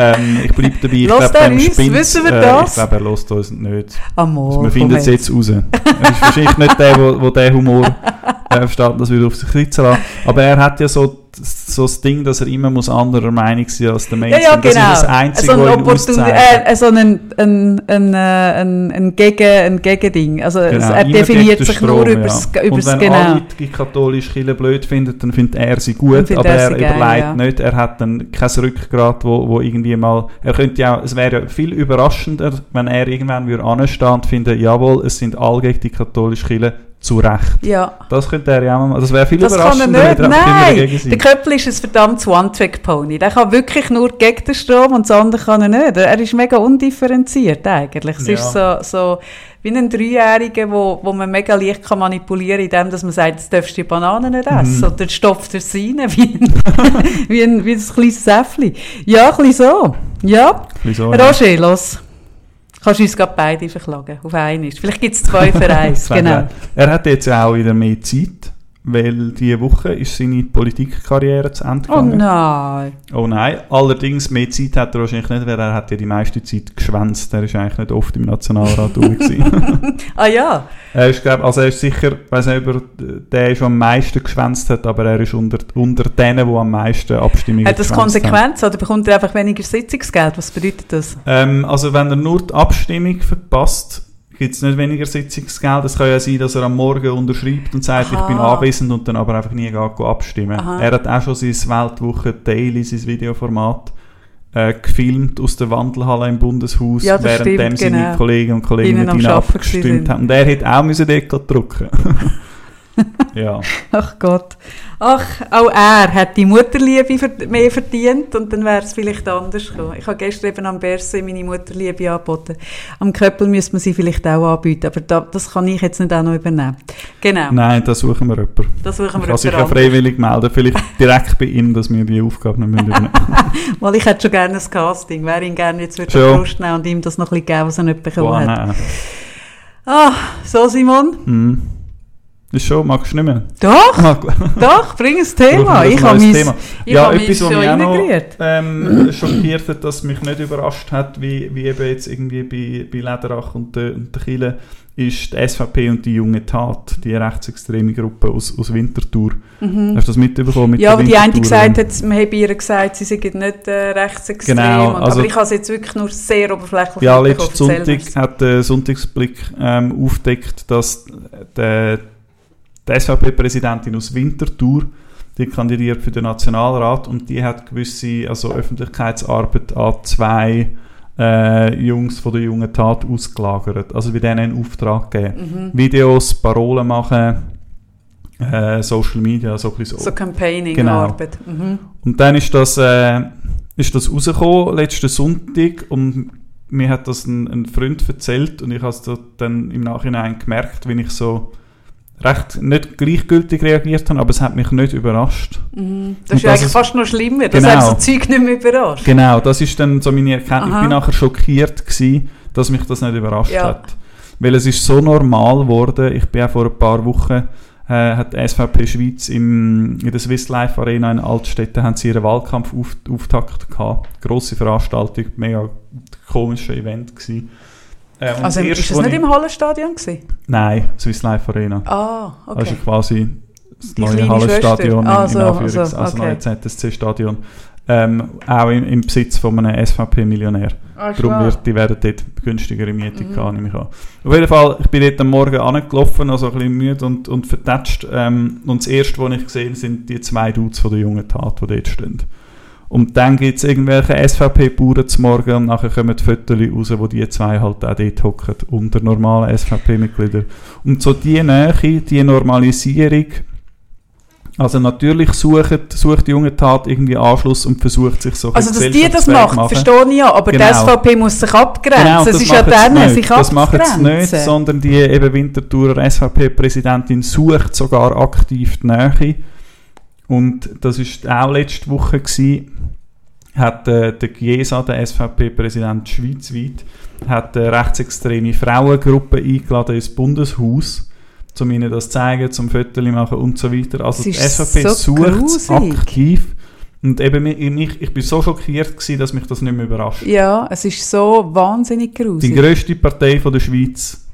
Ähm, ich bleibe dabei, ich er dem uns? Wissen wir Äh, das? ich glaube, er lässt uns nicht. Amor, Also wir finden es jetzt raus. Er ist wahrscheinlich nicht der, wo, wo der Humor äh, versteht, das wieder auf sich sitzen lassen. Aber er hat ja so, so das Ding, dass er immer muss anderer Meinung sein als der Ja, Mainstream. ja, Das genau. ist das Einzige, so was ein, ihn Opportun auszeichnet. äh, so ein, ein, ein, äh, ein, ein, Gegen, ein Gegending. Also Genau, er definiert sich Strom, nur ja. über das Und wenn genau. alle die katholische Kirche blöd finden, dann findet er sie gut, findet aber er er geil, überlegt ja. nicht, er hat dann kein Rückgrat, wo, wo irgendwie mal, er könnte ja, es wäre ja viel überraschender, wenn er irgendwann würde anstehen und finden, jawohl, es sind alle gegen die katholische Kirche, zu Recht. Ja. Das könnte er ja auch mal, das wäre viel Das kann er überraschender, nicht. wenn er immer Nein, dagegen sein. der Köppel ist ein verdammtes One-Trick-Pony. Der kann wirklich nur gegen den Strom und das andere kann er nicht. Er ist mega undifferenziert eigentlich. Es Ja. ist so, so wie ein Dreijähriger, wo, wo man mega leicht kann manipulieren kann, indem dass man sagt, jetzt darfst du die Bananen nicht essen. Mhm. Oder stopft er sie rein, wie ein, wie ein, wie ein kleines Säffli. Ja, ein bisschen so. Ja. Wieso? ja. Roger, los. Kannst du uns gerade beide verklagen, auf einen. Vielleicht gibt es zwei für eins, genau. Er hat jetzt auch wieder mehr Zeit, weil diese Woche ist seine Politikkarriere zu Ende Oh gegangen. nein. Oh nein, allerdings mehr Zeit hat er wahrscheinlich nicht, weil er hat ja die meiste Zeit geschwänzt. Er ist eigentlich nicht oft im Nationalrat gewesen. Ah ja. er ist, glaub, also er ist sicher, ich weiß nicht, ob er der ist, am meisten geschwänzt hat, aber er ist unter, unter denen, die am meisten Abstimmungen Hat das geschwänzt haben. Konsequenzen oder bekommt er einfach weniger Sitzungsgeld? Was bedeutet das? Ähm, also wenn er nur die Abstimmung verpasst, gibt es nicht weniger Sitzungsgeld. Es kann ja sein, dass er am Morgen unterschreibt und sagt, Aha. ich bin anwesend und dann aber einfach nie geht, abstimmen. Aha. Er hat auch schon sein Weltwoche Daily, sein Videoformat, äh, gefilmt aus der Wandelhalle im Bundeshaus, Ja, das währenddem stimmt, seine genau. Kolleginnen und Kollegen ihnen Arbeiten abgestimmt haben. Und er hätte auch müssen dort drucken Ja. Ach Gott. Ach, auch er hat die Mutterliebe mehr verdient und dann wäre es vielleicht anders gekommen. Ich habe gestern eben am Berse meine Mutterliebe angeboten. Am Köppel müsste man sie vielleicht auch anbieten, aber da, das kann ich jetzt nicht auch noch übernehmen. Genau, Nein, da suchen wir jemanden. das suchen wir Kann sich ja freiwillig melden. Vielleicht direkt bei ihm, dass wir die Aufgabe nicht mehr übernehmen Weil ich hätte schon gerne ein Casting, wer ihn gerne jetzt würde Schon. Brust nehmen und ihm das noch ein bisschen geben, was er nicht bekommen Boah, hat. Ah, so Simon? Hm. Ist schon, magst du nicht mehr? Doch, Ah, doch, bring ein Thema. Ich habe mein, Thema. ich ja, habe mich etwas, was mich auch noch ähm, schockiert hat, das mich nicht überrascht hat, wie, wie eben jetzt irgendwie bei, bei Lederach und der, und der Kille, ist die SVP und die junge Tat, die rechtsextreme Gruppe aus, aus Winterthur. Hast du das mitbekommen mit Mhm. Ja, aber die eine gesagt hat, man habe ihr gesagt, sie seien nicht äh, rechtsextrem. Genau, und, also- aber ich habe es jetzt wirklich nur sehr oberflächlich Ja, letzten Sonntag hat der Sonntagsblick ähm, aufgedeckt, dass der, die SVP-Präsidentin aus Winterthur, die kandidiert für den Nationalrat und die hat gewisse also Öffentlichkeitsarbeit an zwei äh, Jungs von der jungen Tat ausgelagert. Also bei denen einen Auftrag gegeben. Mhm. Videos, Parolen machen, äh, Social Media, so ein bisschen So Campaigning Genau. Mhm. und dann ist das, äh, ist das rausgekommen, letzten Sonntag, und mir hat das ein, ein Freund erzählt und ich habe es da dann im Nachhinein gemerkt, wie ich so recht nicht gleichgültig reagiert habe, aber es hat mich nicht überrascht. Mhm. Das Und ist ja das eigentlich fast noch schlimmer. Das Genau. hat so Zeug nicht mehr überrascht. Genau, das ist dann so meine Erkenntnis. Ich Aha. bin nachher schockiert gewesen, dass mich das nicht überrascht Ja. hat. Weil es ist so normal geworden. Ich bin auch vor ein paar Wochen äh, hat die SVP Schweiz im, in der Swiss Life Arena in Altstetten haben sie ihren Wahlkampfauftakt gehabt. Grosse Veranstaltung, mega komisches Event gewesen. Äh, Also das ist das nicht ich- im Hallenstadion gewesen? Nein, Swiss Life Arena. Ah, okay. Also quasi das Die neue Hallenstadion in. Ah, so, in Anführungs- also, also okay. neue ZSC-Stadion. ähm, auch im, im Besitz von einem SVP-Millionär. Ah, Darum wird, die werden dort günstigere Miete mhm. haben, nehme ich an. Auf jeden Fall, ich bin dort am Morgen angelaufen, also ein bisschen müde und, und vertätscht. Ähm, und das Erste, was ich gesehen habe, sind die zwei Dudes von der jungen Tat, die dort stehen. Und dann gibt es irgendwelche SVP-Bauern zum Morgen und nachher kommen die Fotos raus, wo die zwei halt auch dort hocken, unter normalen SVP-Mitgliedern. Und so die Nähe, die Normalisierung, also natürlich sucht, sucht die junge Tat irgendwie Anschluss und versucht sich so Also dass die das macht, machen. verstehe ich ja, aber genau. die SVP muss sich abgrenzen. Genau, es ist ja dann, sich Das macht es nicht, sondern die eben Winterthurer SVP-Präsidentin sucht sogar aktiv die Nähe. Und das war auch letzte Woche, gewesen, hat äh, der Giesa, der SVP-Präsident schweizweit, hat eine rechtsextreme Frauengruppe eingeladen ins Bundeshaus, um ihnen das zu zeigen, zum Fotos machen und so weiter. Also die SVP so sucht aktiv. Und eben, ich, ich bin so schockiert gewesen, dass mich das nicht mehr überrascht. Ja, es ist so wahnsinnig gruselig. Die grösste Partei von der Schweiz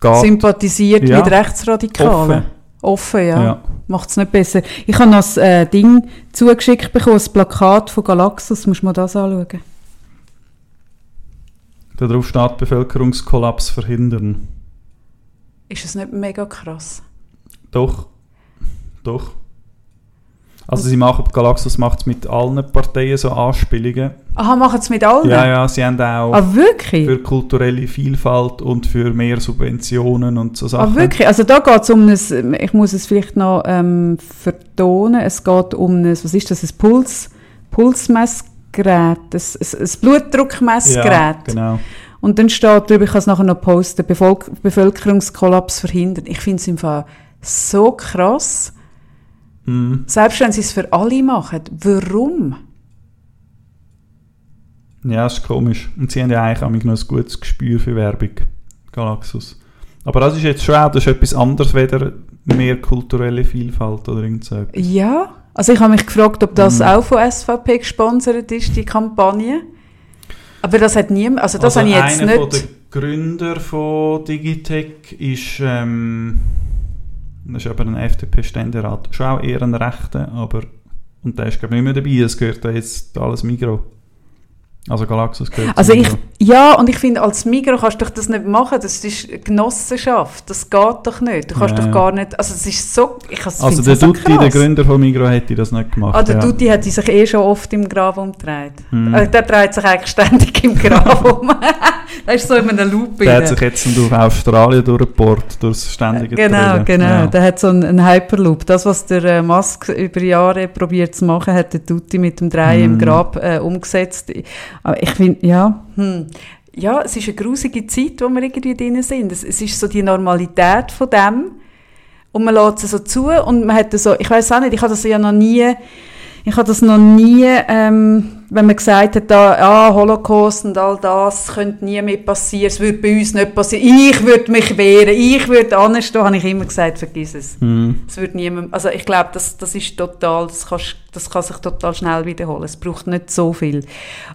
geht, sympathisiert ja, mit Rechtsradikalen. Offen. Offen, ja. ja. Macht es nicht besser. Ich habe noch ein äh, Ding zugeschickt bekommen, ein Plakat von Galaxus. Muss man das anschauen? Darauf steht Bevölkerungskollaps verhindern. Ist das nicht mega krass? Doch. Doch. Also sie machen, Galaxus macht es mit allen Parteien so Anspielungen. Aha, machen es mit allen? Ja, ja, sie haben auch ah, wirklich? für kulturelle Vielfalt und für mehr Subventionen und so ah, Sachen. Ah, wirklich? Also da geht es um ein, ich muss es vielleicht noch ähm, vertonen, es geht um ein, was ist das, ein Puls, Pulsmessgerät, ein, ein, ein Blutdruckmessgerät. Ja, genau. Und dann steht drüber, ich kann es nachher noch posten, Bevölker Bevölkerungskollaps verhindern. Ich finde es im Fall so krass, Mhm. Selbst wenn sie es für alle machen, warum? Ja, das ist komisch. Und sie haben ja eigentlich auch noch ein gutes Gespür für Werbung, Galaxus. Aber das ist jetzt schon auch, das ist etwas anderes, weder mehr kulturelle Vielfalt oder irgend so Ja, also ich habe mich gefragt, ob das mhm. auch von SVP gesponsert ist, die Kampagne. Aber das hat niemand, also das also habe ich jetzt einer nicht... Einer der Gründer von Digitech ist... Ähm, das ist aber ein FDP-Ständerat. Schon auch eher ein Rechter, aber... Und der ist, glaube ich, nicht mehr dabei. Es gehört da jetzt alles Migros. Also Galaxus gehört Also ich, ja, und ich finde, als Migro kannst du das nicht machen. Das ist Genossenschaft. Das geht doch nicht. Du kannst ja. doch gar nicht... Also es ist so... Ich also der Dutti, der Gründer von Migro, hätte das nicht gemacht. Ah, der ja. Dutti hat sich eh schon oft im Grab umgedreht. Hm. Also der dreht sich eigentlich ständig im Grab um. der ist so in einem Loop. Der hat sich jetzt durch Australien durchgebohrt, durch das ständige Genau, Trillen. genau. Ja. Der hat so einen, einen, Hyperloop. Das, was der äh, Musk über Jahre probiert zu machen, hat der Dutti mit dem Drehen hm. im Grab äh, umgesetzt. Aber ich finde, ja, hm, ja, es ist eine grusige Zeit, wo wir irgendwie drin sind. Es, es ist so die Normalität von dem. Und man lässt es so zu und man hat so, ich weiß auch nicht, ich habe das ja noch nie ich habe das noch nie, ähm, wenn man gesagt hat, ah, Holocaust und all das könnte nie mehr passieren, es würde bei uns nicht passieren, ich würde mich wehren, ich würde anstehen, habe ich immer gesagt, vergiss es. Mm. Es würde niemand, also ich glaube, das, das ist total, das, kannst, das kann sich total schnell wiederholen, es braucht nicht so viel.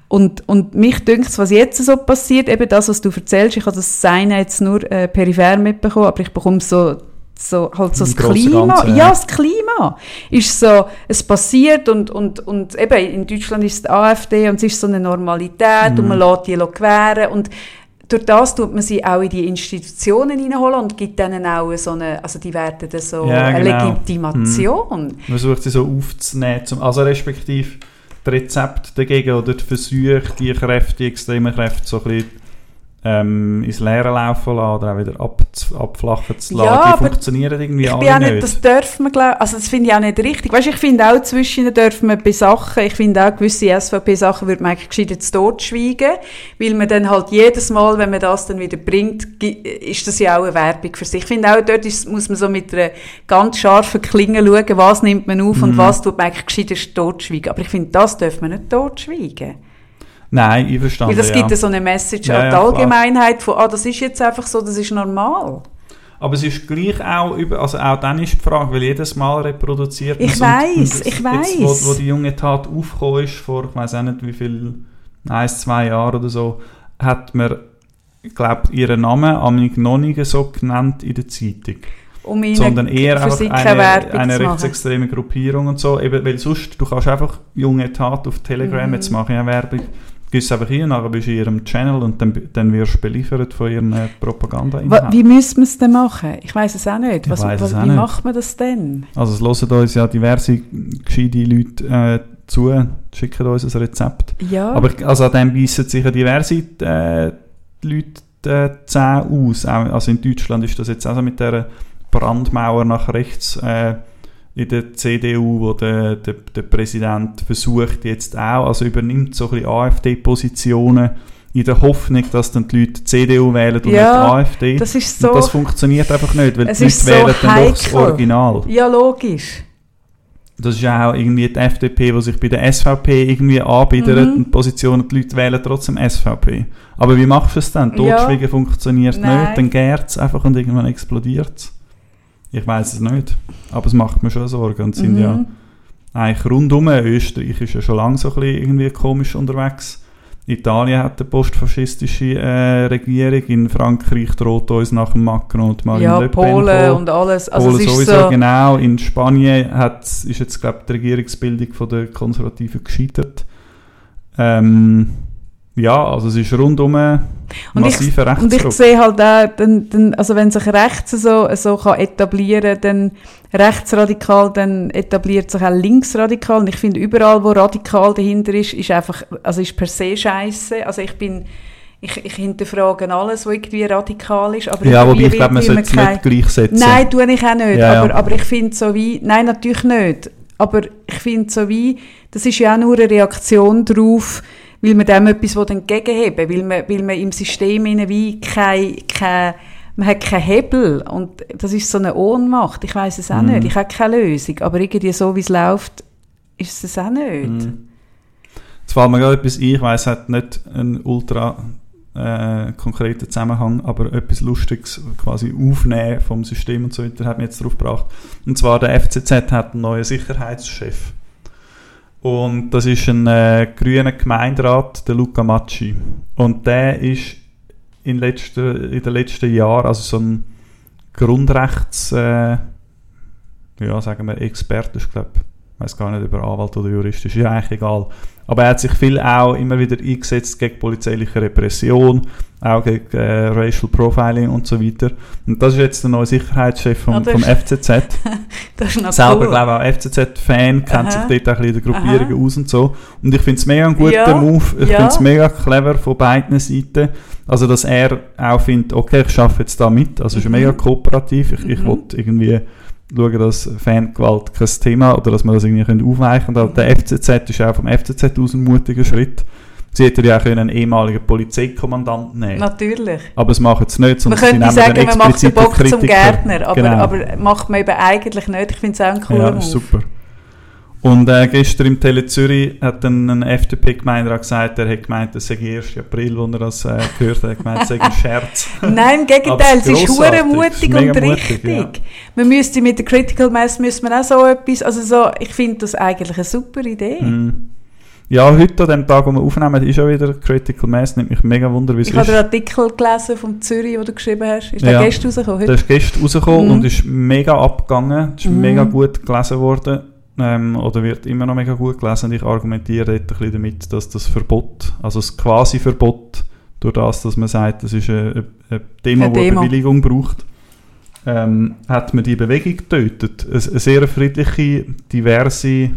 Und, und mich dünkt was jetzt so passiert, eben das, was du erzählst, ich habe das Seine jetzt nur äh, peripher mitbekommen, aber ich bekomme so so, halt so das Klima, Ganze, ja. ja. das Klima ist so, es passiert und, und, und eben in Deutschland ist es die AfD und es ist so eine Normalität mhm. und man lässt die queren und durch das tut man sie auch in die Institutionen hineinholen und gibt denen auch so eine, also die werden dann so ja, eine genau. Legitimation. Mhm. Man versucht sie so aufzunehmen, zum, also respektive das Rezept dagegen oder die Versuche, die Kräfte, die extremen Kräfte so ein bisschen ähm, ins Leere laufen lassen oder auch wieder ab, abflachen zu lassen. Ja, die funktionieren irgendwie ich bin auch nicht, das dürfen wir, glaub, also das finde ich auch nicht richtig. Weißt, ich finde auch zwischen dürfen wir bei Sachen, ich finde auch gewisse SVP-Sachen würde man eigentlich gescheiter zu Tod schweigen, weil man dann halt jedes Mal, wenn man das dann wieder bringt, ist das ja auch eine Werbung für sich. Ich finde auch, dort ist, muss man so mit einer ganz scharfen Klinge schauen, was nimmt man auf mhm. und was tut man eigentlich gescheiter totschweigen. Aber ich finde, das dürfen wir nicht totschweigen. Nein, ich verstehe. Weil das gibt ja so eine Message ja, an die Allgemeinheit von, ah, das ist jetzt einfach so, das ist normal. Aber es ist gleich auch, über, also auch dann ist die Frage, weil jedes Mal reproduziert Ich weiß, ich weiß. Wo, wo, die junge Tat aufgekommen ist, vor, ich weiß auch nicht wie viel, ein, zwei Jahren oder so, hat man, ich glaube, ihren Namen noch nicht so genannt in der Zeitung. um sondern eher einfach eine, eine rechtsextreme Gruppierung und so. Eben, weil sonst, du kannst einfach junge Tat auf Telegram, Mhm. jetzt mache ich eine Werbung, gehst einfach hier, nachher bist du in ihrem Channel und dann, dann wirst du beliefert von ihren äh, propaganda Wa- Wie müssen wir es denn machen? Ich weiß es auch nicht. Ich Was, was, wie nicht. macht man das denn? Also es hören uns ja diverse gescheite Leute äh, zu, schicken uns ein Rezept. Ja, Aber also an dem beißen sich ja diverse äh, Leute äh, Zähne aus. Also in Deutschland ist das jetzt auch so mit der Brandmauer nach rechts äh, in der CDU, wo der, der, der Präsident versucht jetzt auch, also übernimmt so ein bisschen AfD-Positionen in der Hoffnung, dass dann die Leute die CDU wählen und Ja, nicht die AfD. das ist und so... das funktioniert einfach nicht, weil die Leute ist so wählen dann doch das heikel. Original. ja, logisch. Das ist ja auch irgendwie die FDP, die sich bei der SVP irgendwie anbietet Mhm. und Positionen, die Leute wählen trotzdem SVP. Aber wie machst du es dann? Ja. Totschweigen funktioniert Nein. nicht, dann gärt es einfach und irgendwann explodiert es. Ich weiß es nicht, aber es macht mir schon Sorgen. Und sind Mhm. ja eigentlich rundum, Österreich ist ja schon lange so ein bisschen irgendwie komisch unterwegs. Italien hat eine postfaschistische äh, Regierung, in Frankreich droht uns nach dem Macron und Marine Ja, Le Pen Polen vor. und alles. Also Polen sowieso, so... genau. In Spanien hat, ist jetzt, glaube ich, die Regierungsbildung von der Konservativen gescheitert. Ähm, ja, also es ist rundum massiver Und ich sehe halt auch, dann, dann, also wenn sich rechts so, so kann etablieren dann rechtsradikal, dann etabliert sich auch linksradikal. Und ich finde, überall, wo radikal dahinter ist, ist einfach, also ist per se scheiße. Also ich bin, ich, ich hinterfrage alles, was irgendwie radikal ist. Aber ja, wobei ich glaube, man sollte es nicht gleichsetzen. Nein, tue ich auch nicht. Ja, ja. aber, aber ich finde so wie, nein, natürlich nicht. Aber ich finde so wie, das ist ja auch nur eine Reaktion darauf, weil man dem etwas entgegenheben will, weil man, weil man im System wie kein, kein, man hat keinen Hebel und das ist so eine Ohnmacht. Ich weiß es auch Mhm. nicht. Ich habe keine Lösung, aber irgendwie so, wie es läuft, ist es auch nicht. Mhm. Jetzt fällt mir gerade etwas ein, ich weiss, es hat nicht einen ultra äh, konkreten Zusammenhang, aber etwas Lustiges quasi aufnehmen vom System und so weiter hat mich jetzt drauf gebracht. Und zwar der FCZ hat einen neuen Sicherheitschef. Und das ist ein äh, grüner Gemeinderat, der Luca Macci. Und der ist in, letzter, in den letzten Jahren also so ein Grundrechts, äh, ja, sagen wir, Experte, ich glaube, ich weiß gar nicht, ob er Anwalt oder Jurist ist, ist ja eigentlich egal. Aber er hat sich viel auch immer wieder eingesetzt gegen polizeiliche Repression, auch gegen äh, Racial Profiling und so weiter. Und das ist jetzt der neue Sicherheitschef vom, Ah, das vom ist- FCZ. Das ist Selber, cool. glaube ich, auch FCZ-Fan, kennt sich dort auch ein bisschen in den Gruppierungen Aha. aus und so. Und ich finde es mega ein guter Ja, Move. Ich ja. finde es mega clever von beiden Seiten. Also, dass er auch findet, okay, ich arbeite jetzt da mit. Also, es ist Mhm. mega kooperativ. Ich, ich Mhm. will irgendwie schauen, dass Fangewalt kein Thema oder dass man das irgendwie können aufweichen können. Der FCZ ist auch vom FCZ aus ein mutiger Schritt. Sie hätten ja auch einen ehemaligen Polizeikommandant nehmen Natürlich. Aber es machen sie nicht, Man könnte sagen, man macht den Bock zum Kritiker. Gärtner, aber, Genau. aber macht man eben eigentlich nicht. Ich finde es auch ein cooler Ja, super. Und äh, gestern im Tele Zürich hat dann ein FDP-Gemeinderat gesagt, er hat gemeint, es sei 1. April, wo er das äh, gehört hat, er hat gemeint, es sei ein Scherz. Nein, im Gegenteil, es ist hure mutig ist und richtig. mutig, ja. Man müsste mit der Critical Mass müsste man auch so etwas, also so, ich finde das eigentlich eine super Idee. Mm. Ja, heute an dem Tag, wo wir aufnehmen, ist schon wieder Critical Mass. Nimmt mich mega wunder, wie es Ich habe den ist. Artikel gelesen vom Zürich, den du geschrieben hast. Ist Ja. der gestern rausgekommen Der heute? ist gestern rausgekommen Mhm. und ist mega abgegangen. Ist Mhm. mega gut gelesen worden. Ähm, oder wird immer noch mega gut gelesen. Und ich argumentiere dort ein bisschen damit, dass das Verbot, also das Quasi-Verbot, durch das, dass man sagt, das ist eine, eine Demo, Eine die eine. Bewilligung braucht, ähm, hat man die Bewegung getötet. Eine, eine sehr friedliche, diverse,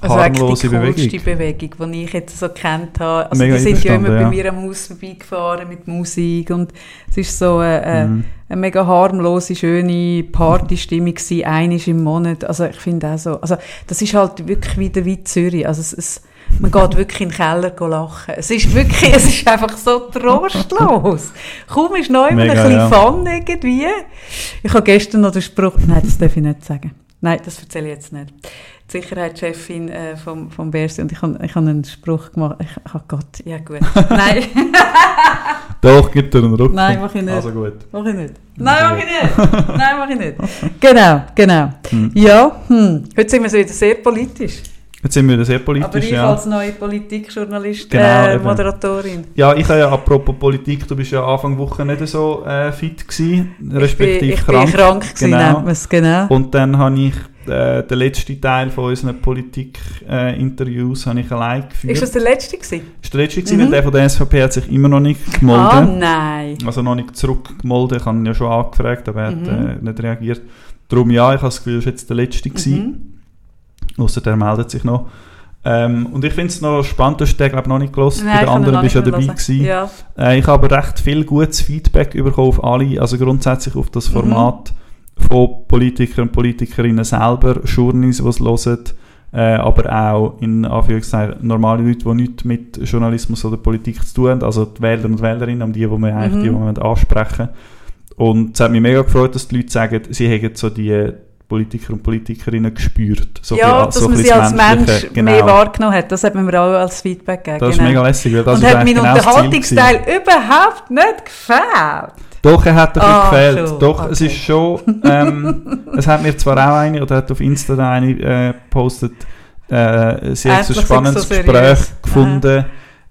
Also harmlose die coolste Bewegung. Bewegung, die ich jetzt so kennt habe. Also Mega die sind ja immer einverstanden, bei ja. mir am Haus vorbeigefahren mit Musik und es ist so äh, Mhm. eine mega harmlose, schöne Partystimmung gewesen, einmal im Monat. Also ich finde auch so, also das ist halt wirklich wieder wie Zürich. Also es, es, man geht wirklich in den Keller lachen. Es ist wirklich, es ist einfach so trostlos. Kaum ist neu ein bisschen ja. Fun irgendwie. Ich habe gestern noch den Spruch, nein, das darf ich nicht sagen. Nein, das erzähle ich jetzt nicht. Sicherheitschefin äh, vom, vom Bersi und ich habe ich hab einen Spruch gemacht. Ich, oh Gott, ja gut. Nein, Doch, gibt er einen Ruck. Nein, mach ich nicht. Also gut. mach ich nicht. Nein, mach ich nicht. Nein, mach ich nicht. Genau, genau. Hm. Ja, hm. heute sind wir so wieder sehr politisch. Jetzt sind wir sehr politisch, Aber ich ja. als neue Politikjournalistin, Genau, äh, eben. Moderatorin. Ja, ich habe ja, apropos Politik, du bist ja Anfang Woche nicht so äh, fit gewesen, respektive ich bin, ich krank. bin krank gewesen, Genau. genau. Und dann habe ich äh, den letzten Teil von unseren Politik-Interviews habe ich allein geführt. Ist das der letzte gewesen? ist der letzte gewesen, Mhm. weil der von der SVP hat sich immer noch nicht Ah, gemeldet. nein. also noch nicht zurückgemeldet. Ich habe ihn ja schon angefragt, aber er Mhm. hat äh, nicht reagiert. Darum ja, ich habe das Gefühl, das war jetzt der letzte gewesen. Mhm. Ausser der meldet sich noch. Ähm, und ich finde es noch spannend, du hast den glaube noch nicht gelesen. Bei den anderen bist du ja dabei hören. gewesen. Ja. Äh, ich habe aber recht viel gutes Feedback bekommen auf alle, also grundsätzlich auf das Mhm. Von Politikern und Politikerinnen selber, Journeys, die es hören, äh, aber auch in Anführungszeichen normale Leute, die nichts mit Journalismus oder Politik zu tun haben, also die Wähler und Wählerinnen, um die, die wir eigentlich Mhm. die, die wir ansprechen Und es hat mich mega gefreut, dass die Leute sagen, sie hätten so die Politiker und Politikerinnen gespürt. So ja, dass so man sie als. Mensch Genau. mehr wahrgenommen hat. Das hat man mir auch als Feedback gegeben. Das ist genau. mega lässig, weil das Und ist hat eigentlich mein genau Unterhaltungsteil überhaupt nicht gefällt. Doch, er hat ein bisschen Ah, gefehlt. schon, Doch, okay. es ist schon, ähm, es hat mir zwar auch eine, oder hat auf Insta eine äh, gepostet, äh, sie hat so ein spannendes so Gespräch gefunden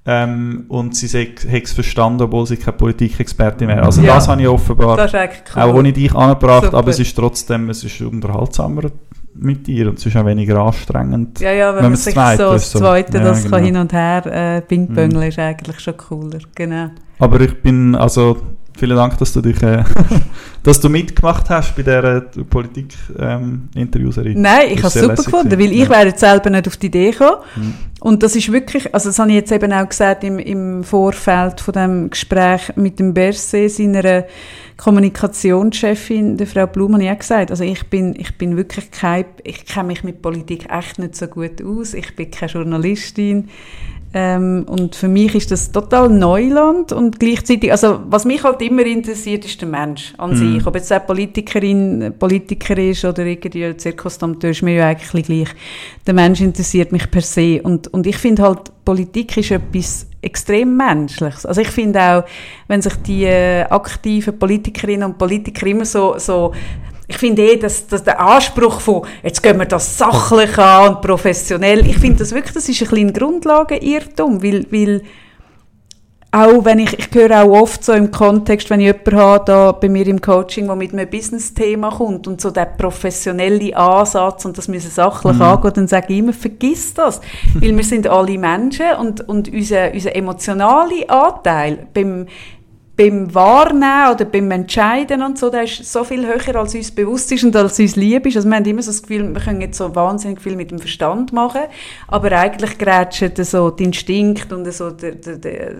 ähm, und sie hat es verstanden, obwohl sie keine Politikexpertin wäre. Also Ja. das habe ich offenbar cool. auch ohne dich angebracht, Super. aber es ist trotzdem, es ist unterhaltsamer mit dir und es ist auch weniger anstrengend. ja, ja, wenn, wenn man sich das Zweite so das. Zweite, Ja, das genau. kann hin und her äh, ping-pongeln, ist eigentlich schon cooler. Genau. Aber ich bin, also vielen Dank, dass du dich, äh, dass du mitgemacht hast bei dieser Politik-Interviewserie. Nein, ich habe es super gefunden, gewesen. weil ich Ja. wäre jetzt selber nicht auf die Idee gekommen. Mhm. Und das ist wirklich, also das habe ich jetzt eben auch gesagt im, im Vorfeld von dem Gespräch mit dem Berset, seiner Kommunikationschefin, der Frau Blum, habe ich auch gesagt, also ich bin, ich bin wirklich kein, ich kenne mich mit Politik echt nicht so gut aus, ich bin keine Journalistin, ähm, und für mich ist das total Neuland und gleichzeitig, also was mich halt immer interessiert, ist der Mensch an Mhm. sich. Ob jetzt eine Politikerin, Politiker ist oder irgendwie Zirkusdompteur, ist mir ja eigentlich gleich. Der Mensch interessiert mich per se und, und ich finde halt, Politik ist etwas extrem Menschliches. Also ich finde auch, wenn sich die äh, aktiven Politikerinnen und Politiker immer so, so ich finde eh, dass, dass der Anspruch von, jetzt gehen wir das sachlich an und professionell, ich finde das wirklich, das ist ein ein Grundlagenirrtum, weil, weil auch wenn ich, ich höre auch oft so im Kontext, wenn ich jemanden habe, da bei mir im Coaching, der mit einem Business-Thema kommt und so der professionelle Ansatz und das müssen sachlich Mhm. angehen, dann sage ich immer, vergiss das. Weil wir sind alle Menschen und, und unser, unser emotionale Anteil beim, beim Wahrnehmen oder beim Entscheiden und so, der ist so viel höher, als uns bewusst ist und als uns lieb ist. Also wir haben immer so das Gefühl, wir können jetzt so wahnsinnig viel mit dem Verstand machen, aber eigentlich grätschen so die Instinkt und so der, der, der,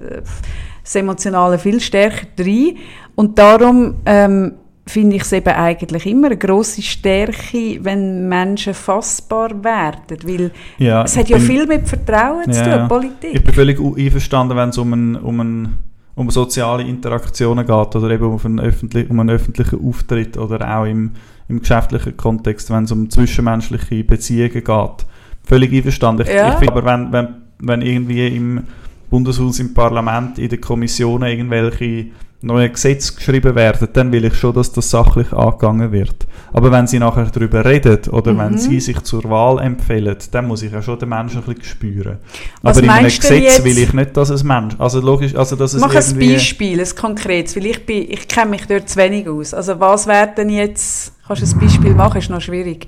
das Emotionale viel stärker rein. Und darum ähm, finde ich es eben eigentlich immer eine grosse Stärke, wenn Menschen fassbar werden, weil Ja, es hat ja bin- viel mit Vertrauen zu Ja, tun, ja. Politik. Ich bin völlig einverstanden, wenn es um, ein, um, ein, um soziale Interaktionen geht oder eben auf einen öffentlich, um einen öffentlichen Auftritt oder auch im, im geschäftlichen Kontext, wenn es um zwischenmenschliche Beziehungen geht. Völlig einverstanden. Ich, Ja. ich finde aber, wenn, wenn, wenn irgendwie im Bundeshaus, im Parlament, in den Kommissionen irgendwelche neue Gesetze geschrieben werden, dann will ich schon, dass das sachlich angegangen wird. Aber wenn sie nachher darüber reden oder Mhm. wenn sie sich zur Wahl empfehlen, dann muss ich ja schon den Menschen ein bisschen spüren. Was Aber in einem Gesetz will ich nicht, dass es Mensch, also logisch, also dass es Mach ein irgendwie... Beispiel, ein konkretes, weil ich, bin, ich kenne mich dort zu wenig aus. Also was wäre denn jetzt, kannst du ein Beispiel machen, ist noch schwierig.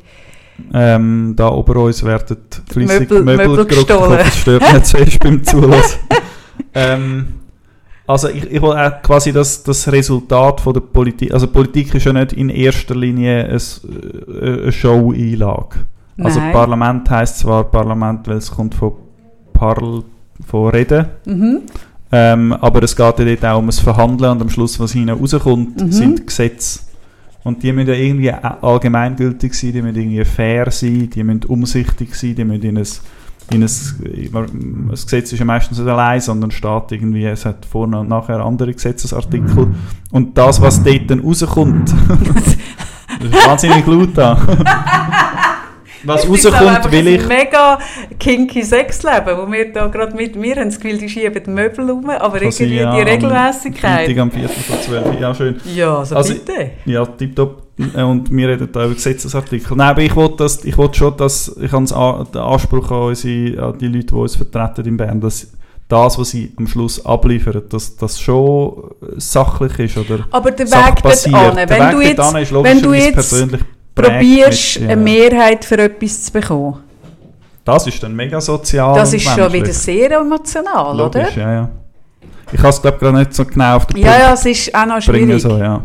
Ähm, da ober uns werden flüssig Möbel- Möbel, Möbel gestohlen. Das stört nicht zuerst beim Zulassen. ähm, also ich, ich will auch quasi das, das Resultat von der Politik, also Politik ist ja nicht in erster Linie ein, äh, eine Show-Einlage. Also. Parlament heißt zwar Parlament, weil es kommt von Parl, von Reden, Mhm. ähm, aber es geht ja dort auch um das Verhandeln und am Schluss, was hinten rauskommt, Mhm. sind Gesetze. Und die müssen ja irgendwie allgemeingültig sein, die müssen irgendwie fair sein, die müssen umsichtig sein, die müssen in ein, in ein, das Gesetz ist ja meistens nicht allein, sondern steht irgendwie, es hat vorne und nachher andere Gesetzesartikel. Und das, was dort dann rauskommt, das ist wahnsinnig laut da. Was auch rauskommt, will ich... mega kinky Sexleben, wo wir da gerade mit mir haben das Gefühl, die schieben die Möbel rum, aber Kann irgendwie ja, die am Regelmäßigkeit. Freitag am 4. vor 12. Ja, schön. Ja, also, Also- bitte. Ja, tipptopp. Äh, Und wir reden da über Gesetzesartikel. Nein, aber ich wollte das, ich wollte schon, dass ich habe den Anspruch an, unsere, an die Leute, die uns vertreten in Bern, dass das, was sie am Schluss abliefern, dass das schon sachlich ist oder Aber der Weg dorthin, Der wenn du jetzt, wenn du jetzt persönlich probierst, mit- ja. eine Mehrheit für etwas zu bekommen, Das ist dann mega sozial das ist schon wieder sehr emotional, Logisch, oder? ja, ja. Ich kann es, glaube ich, gerade nicht so genau auf den Ja, Punkt ja, es ist auch noch schwierig. So, ja.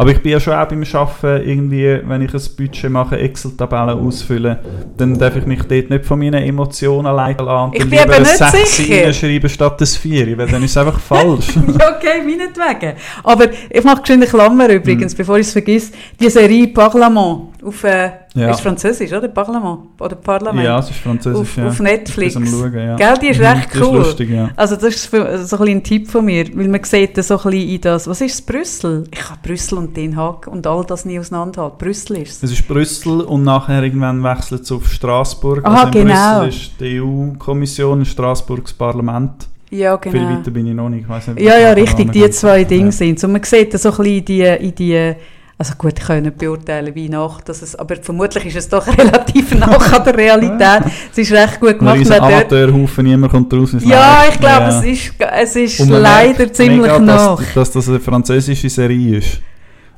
Aber ich bin ja schon auch beim Arbeiten irgendwie, wenn ich ein Budget mache, Excel-Tabellen ausfüllen, dann darf ich mich dort nicht von meinen Emotionen leiten lassen. Ich bin eben nicht 6 sicher. reinschreiben statt ein 4, weil dann ist es einfach falsch. Ja, okay, meinetwegen. Aber ich mache eine Klammer übrigens, bevor ich es vergesse. Die Serie Parlement auf, äh, Ja. ist französisch, oder? Parlement. Oder Parlament. ja, es ist französisch, auf, ja. auf Netflix. Am Schauen, ja. Gell, die ist Mhm, recht cool. ist lustig, ja. Also das ist für, so ein ein Tipp von mir, weil man sieht da so ein bisschen in das, was ist es, Brüssel? Ich habe Brüssel und Den Haag und all das nie auseinanderhalten. Brüssel ist es. Es ist Brüssel und nachher irgendwann wechselt es auf Straßburg. Aha, also in genau. Brüssel ist die EU-Kommission, in Straßburg das Parlament. Ja, Viel genau. weiter bin ich noch nicht. Ich weiss nicht Ja, ja, richtig, die zwei Dinge Ja. sind Und man sieht da so ein bisschen in die, in die also gut, nicht beurteilen, wie nach, dass es, aber vermutlich ist es doch relativ nach an der Realität. Es ist recht gut gemacht. dort, Amateurhaufen, niemand kommt raus. ja, ich glaube, Ja. es ist, es ist leider merkt ziemlich mega, nach. Dass, dass das eine französische Serie ist.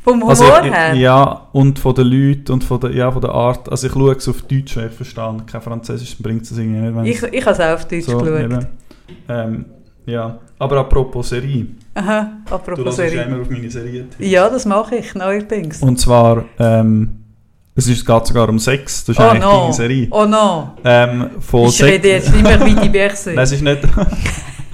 Vom Humor Also, ich- her. Ja, und von den Leuten und von der, ja, von der Art. Also ich schaue es auf Deutsch, weil ich verstehe kein Französisch, bringt es irgendwie nicht. Ich, ich habe es auch auf Deutsch so, geschaut. ähm, ja, aber apropos Serie. Aha, Du apropos hörst ja Serie. immer auf meine Serie. Ja, das mache ich neuerdings. Und zwar, ähm, es ist, geht sogar um Sex, das ist oh eigentlich no, deine Serie. oh no. Ähm, von Ich rede jetzt nicht mehr wie die Berse. Nein, es ist nicht,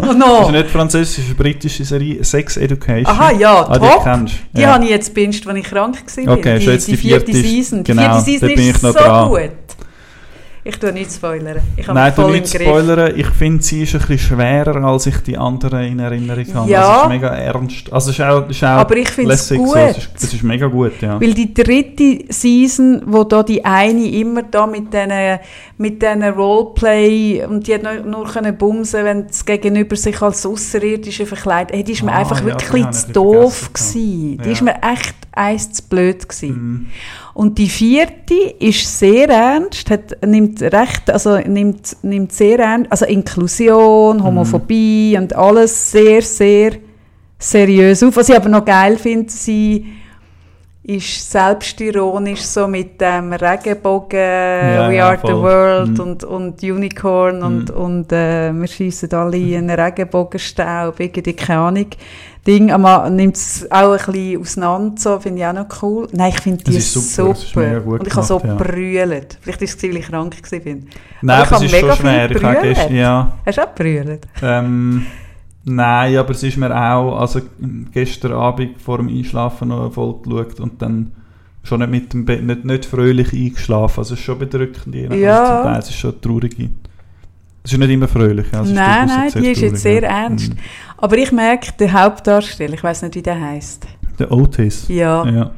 Oh es ist no. nicht französisch, ist eine britische Serie, Sex Education. Aha, ja, Ah, die top. kennst du. Die ja. habe ich jetzt gebinged, als ich krank war. Okay, die, schon jetzt die vierte ist- Season. Die genau, vierte Season da bin ist so dran. gut. Ich tue nicht spoilern. Ich habe Nein, voll nicht spoilern. Ich finde, sie ist ein bisschen schwerer, als ich die anderen in Erinnerung habe. Ja. Es ist mega ernst. Also es ist auch, es ist auch Aber ich finde es gut. So. Es, ist, es ist mega gut, ja. Weil die dritte Season, wo da die eine immer da mit diesen mit Roleplay und die hat nur, nur können bumsen, wenn das Gegenüber sich als Außerirdische verkleidet, hey, die ist mir Ah, einfach ja, wirklich zu doof gewesen. ja. Die ist mir echt eins zu blöd gewesen. Mhm. Und die vierte ist sehr ernst, hat, nimmt recht, also nimmt, nimmt sehr ernst, also Inklusion, Homophobie und alles sehr, sehr seriös auf. Was ich aber noch geil finde, sie ist selbstironisch so mit dem Regenbogen, We ja, Are the voll. World Mhm. und, und Unicorn und, und äh, wir schießen alle in einen Regenbogenstaub, irgendwie, keine Ahnung. Ding, aber nimmt es auch ein bisschen auseinander, so, finde ich auch noch cool. Nein, ich finde die super, super. und ich habe so ja. brüllt. Vielleicht ist es, weil ich krank war. Nein, aber es ist schon schwer. Ich habe gestern, ja, Hast du auch gebrüllt? ähm, nein, aber es ist mir auch, also gestern Abend vor dem Einschlafen noch Folge geschaut und dann schon nicht mit dem Bett, nicht, nicht fröhlich eingeschlafen. Also es ist schon bedrückend, Ja. zum Teil. Es ist schon traurig. Es ist nicht immer fröhlich. Es ist Nein, nein, die ist jetzt sehr ernst. Mhm. Aber ich merke, der Hauptdarsteller, ich weiß nicht, wie der heißt. Der Otis. Ja. ja.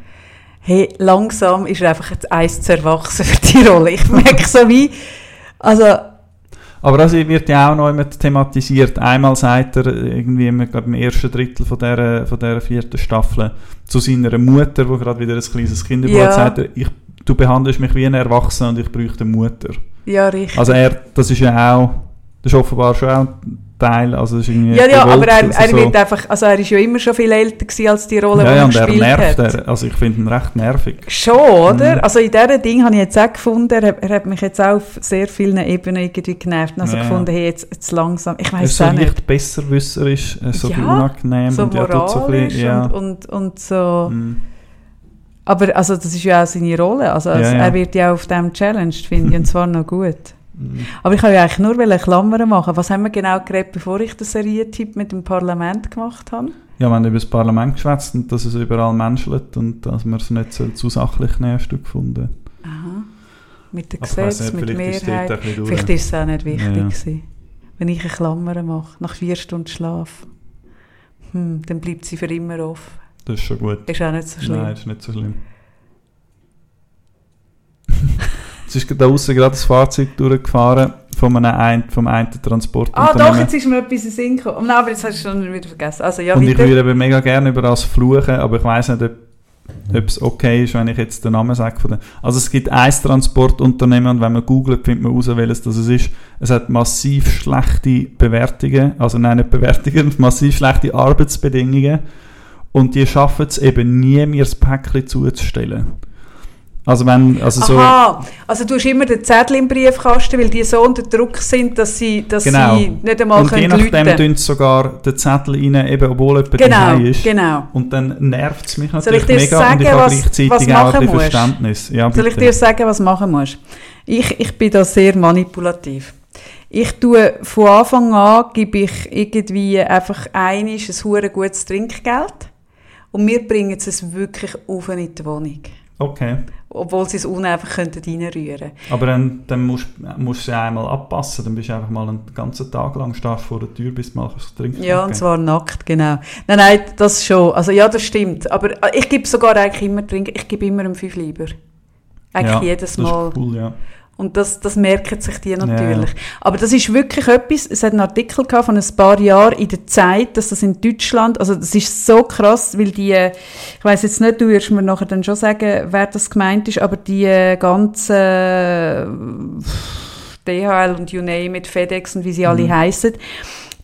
Hey, langsam ist er einfach jetzt eins zu erwachsen für die Rolle. Ich merke so wie, also, Aber das wird ja auch noch immer thematisiert. Einmal sagt er irgendwie im, glaub, im ersten Drittel von dieser, von dieser vierten Staffel zu seiner Mutter, wo gerade wieder ein kleines Kind Ja. ja. sagt, er, ich, du behandelst mich wie ein Erwachsener und ich bräuchte eine Mutter. ja, richtig. Also er, das ist ja auch, das ist offenbar schon auch Teil, also ist irgendwie ja, ja, aber er, also er so. wird einfach, also er ist ja immer schon viel älter gewesen als die Rolle, ja, die ja, er und er gespielt nervt, hat. er, also ich finde ihn recht nervig. Schon, oder? Mhm. Also in diesem Ding habe ich jetzt auch gefunden, er, hat- er hat mich jetzt auch auf sehr vielen Ebenen irgendwie genervt. Also Ja. gefunden, hey, jetzt, jetzt langsam, ich Er weiß ist es auch nicht. leicht besserwisserisch, äh, so Ja, unangenehm So und ja, so ein bisschen, ja. und, und, und so. Mm. Aber also das ist ja auch seine Rolle. Also, also er wird ja auch auf dem challenged, finde ich, und zwar noch gut. Mm. Aber ich habe ja eigentlich nur Klammern machen. Was haben wir genau geredet, bevor ich den Serientipp mit dem Parlament gemacht habe? Ja, wir haben über das Parlament geschwätzt und dass es überall menschelt und dass man es nicht so zu sachlich nehmen, hast du gefunden. Aha. Mit dem Gesetz, nicht, mit ist dort Mehrheit. durch. Vielleicht ist es auch nicht wichtig Ja. gewesen. Wenn ich eine Klammer mache, nach vier Stunden Schlaf, hm, dann bleibt sie für immer offen. Das ist schon gut. Ist auch nicht so schlimm. Nein, ist nicht so schlimm. Es ist da außen gerade das Fahrzeug durchgefahren von einem, ein, vom einen Ah, Transportunternehmen. doch, jetzt ist mir etwas in Sinn gekommen. Nein, aber jetzt hast du schon wieder vergessen. Also, ja, Und ich weiter. würde eben mega gerne über das fluchen, aber ich weiß nicht, ob ob es okay ist, wenn ich jetzt den Namen sage. Von. Also es gibt ein Transportunternehmen und wenn man googelt, findet man raus, welches das ist. Es hat massiv schlechte Bewertungen, also nein, nicht Bewertungen, massiv schlechte Arbeitsbedingungen und die schaffen es eben nie, mir das Päckchen zuzustellen. Also wenn, also so... Aha, also du hast immer den Zettel im Briefkasten, weil die so unter Druck sind, dass sie, dass Genau. sie nicht einmal und je können nachdem läuten. tun sie sogar den Zettel rein, eben obwohl jemand Genau, ist. genau. Und dann nervt es mich Soll natürlich ich dir mega sagen, und ich habe gleichzeitig was auch ein musst? Verständnis. Ja, Soll ich dir sagen, was du machen musst? Ich, ich bin da sehr manipulativ. Ich tue von Anfang an, gebe ich irgendwie einfach einiges ein hure gutes Trinkgeld und wir bringen es wirklich auf in die Wohnung. Okay. Obwohl sie es uneinfach könnten reinrühren Aber dann, dann musst musst du sie einmal abpassen. Dann bist du einfach mal einen ganzen Tag lang stark vor der Tür, bis du mal kannst trinken Ja, und zwar nackt, genau. Nein, nein, das schon. Also ja, das stimmt. Aber äh, ich gebe sogar eigentlich immer trinken. Ich gebe immer um fünf lieber. Eigentlich ja, jedes Mal. Das ist cool, ja. Und das, das merken sich die Ja, natürlich. Aber das ist wirklich etwas, es hat einen Artikel gehabt von ein paar Jahren in der Zeit, dass das in Deutschland, also das ist so krass, weil die, ich weiß jetzt nicht, du wirst mir nachher dann schon sagen, wer das gemeint ist, aber die äh, ganzen äh, DHL und you name it, FedEx und wie sie alle Mhm. heißen,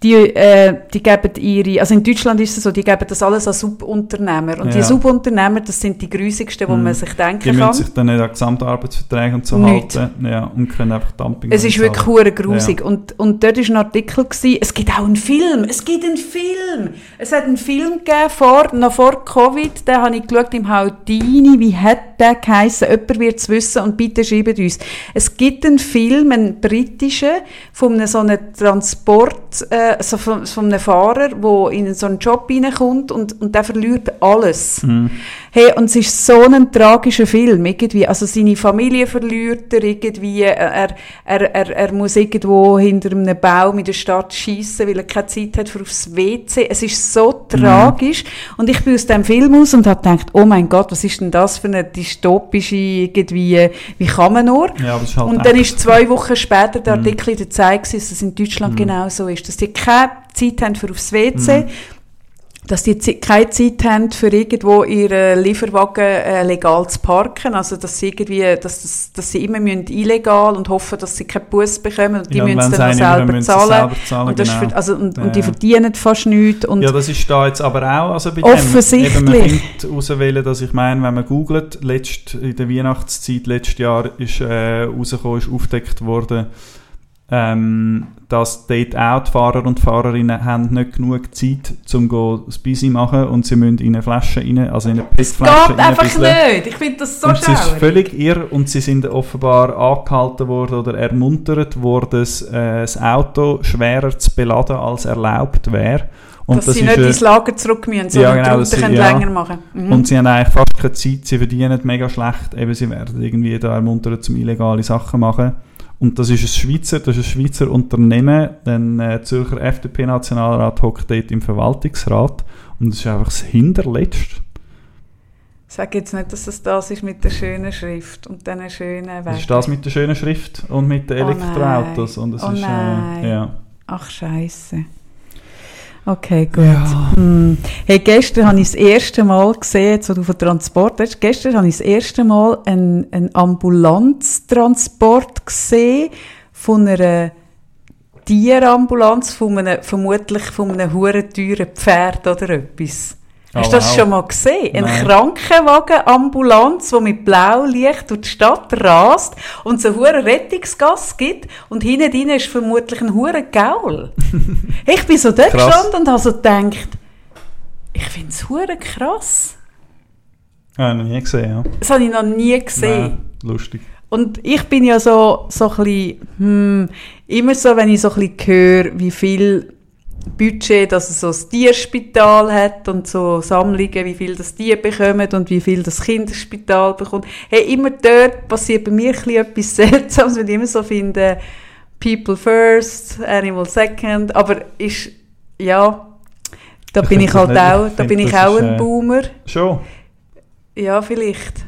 die, äh, die geben ihre, also in Deutschland ist es so, die geben das alles an Subunternehmer. Und die Ja. Subunternehmer, das sind die grüßigsten, die Mhm. man sich denken Die kann. müssen sich dann nicht an Gesamtarbeitsverträge und so Nicht. halten ja, und können einfach Dumping Es ist wirklich hure grusig. Und, und dort war ein Artikel, gewesen, es gibt auch einen Film, es gibt einen Film. Es hat einen Film gegeben, vor, noch vor Covid, den habe ich geschaut im Haudini, wie hat der geheissen? Jemand wird es wissen und bitte schreibt uns. Es gibt einen Film, einen britischen, von einem so einem Transport, äh, so von, von einem Fahrer, der in so einen Job reinkommt und, und der verliert alles. Mhm. Hey, und es ist so ein tragischer Film, irgendwie. Also seine Familie verliert er irgendwie, er, er, er, er muss irgendwo hinter einem Baum in der Stadt schießen, weil er keine Zeit hat für aufs WC. Es ist so tragisch. Und ich bin aus dem Film aus und habe gedacht, oh mein Gott, was ist denn das für eine dystopische, irgendwie, wie kann man nur? Ja, halt Und dann echt- ist zwei Wochen später der Mhm. Artikel in der Zeit, dass es in Deutschland Mhm. genau so ist. Dass die keine Zeit haben für aufs WC, Mhm. dass die keine Zeit haben für irgendwo ihren Lieferwagen äh, legal zu parken. Also, dass sie irgendwie, dass, das, dass sie immer müssen illegal und hoffen, dass sie keinen Bus bekommen und die ja, müssen wenn dann selber müssen zahlen. selber zahlen Und, das genau. für, also, und, Ja, und die verdienen fast nichts. Und ja, das ist da jetzt aber auch, also bei Offensichtlich. Dem, eben, man findet dass ich meine, wenn man googelt, letzt, in der Weihnachtszeit letztes Jahr ist äh, rausgekommen, ist aufgedeckt worden, ähm, dass dort auch die Fahrer und Fahrerinnen haben nicht genug Zeit, um go das Busy machen und sie müssen in eine Flasche rein, also in eine es PET-Flasche geht einfach reinbüsseln. nicht. Ich finde das so und es ist völlig irr und sie sind offenbar angehalten worden oder ermuntert worden, das, äh, das Auto schwerer zu beladen, als erlaubt wäre. Und dass das sie nicht ins Lager zurück müssen, sondern Ja, genau, sie- können ja. länger machen mhm. und sie haben eigentlich fast keine Zeit, sie verdienen mega schlecht, eben sie werden irgendwie da ermuntert zum illegale Sachen zu machen. Und das ist ein Schweizer, das ist ein Schweizer Unternehmen, denn äh, Zürcher FDP-Nationalrat hockt dort im Verwaltungsrat und das ist einfach das Hinterletzte. Sag jetzt nicht, dass es das ist mit der schönen Schrift und diesen schönen Wegen. Das ist das mit der schönen Schrift und mit den Oh Elektroautos. Und das Oh ist. Äh, ja. Ach, scheiße. Okay, gut. Ja. Hm. Hey, gestern habe ich das erste Mal gesehen, jetzt wo du von Transport hast, gestern habe ich das erste Mal einen, einen Ambulanztransport gesehen von einer Tierambulanz, von einem, vermutlich von einem huren teuren Pferd oder etwas. Hast du Oh, das wow. schon mal gesehen? Ein Nein. Krankenwagen-Ambulanz, die mit Blaulicht durch die Stadt rast und so hure Rettungsgas gibt und hinten drin ist vermutlich ein hure Gaul. ich bin so dort Krass. gestanden und habe so gedacht, ich finde es hure krass. Ja, noch nie gesehen, ja. Das habe ich noch nie gesehen. Nein, lustig. Und ich bin ja so, so ein bisschen, hm, immer so, wenn ich so ein bisschen höre, wie viel Budget das so das Tierspital hat und so Sammlungen, wie viel das Tier bekommt und wie viel das Kinderspital bekommt. Hey, immer dort passiert bei mir ein etwas Seltsames, weil ich immer so finde, People first, Animal second, aber ist, ja, da Ich bin ich halt nicht- auch, ich da bin ich auch ein äh, Boomer. Schon. Ja, vielleicht.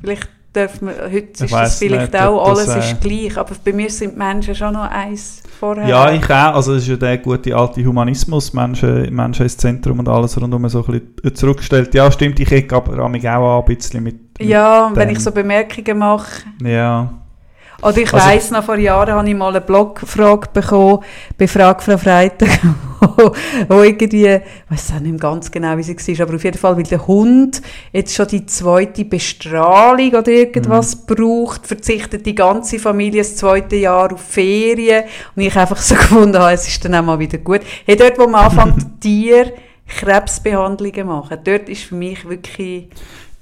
Vielleicht darf man, heute Ich ist das vielleicht nicht, auch, das, alles äh, ist gleich, aber bei mir sind die Menschen schon noch eins vorher. Ja, ich auch. Also es ist ja der gute alte Humanismus, Menschen, Menschen ins Zentrum und alles rundum so ein bisschen zurückgestellt. Ja, stimmt, ich ecke aber mich auch ein bisschen mit, mit Ja, wenn ich so Bemerkungen mache, Ja, Oder ich Also- weiss noch, vor Jahren habe ich mal eine Blogfrage bekommen, bei Frag Frau Freitag, wo, wo irgendwie, ich weiss auch nicht ganz genau, wie sie war, aber auf jeden Fall, weil der Hund jetzt schon die zweite Bestrahlung oder irgendwas Mhm. braucht, verzichtet die ganze Familie das zweite Jahr auf Ferien und ich einfach so gefunden habe, es ist dann auch mal wieder gut. Hey, dort, wo man anfängt, Tier Krebsbehandlungen machen, dort ist für mich wirklich,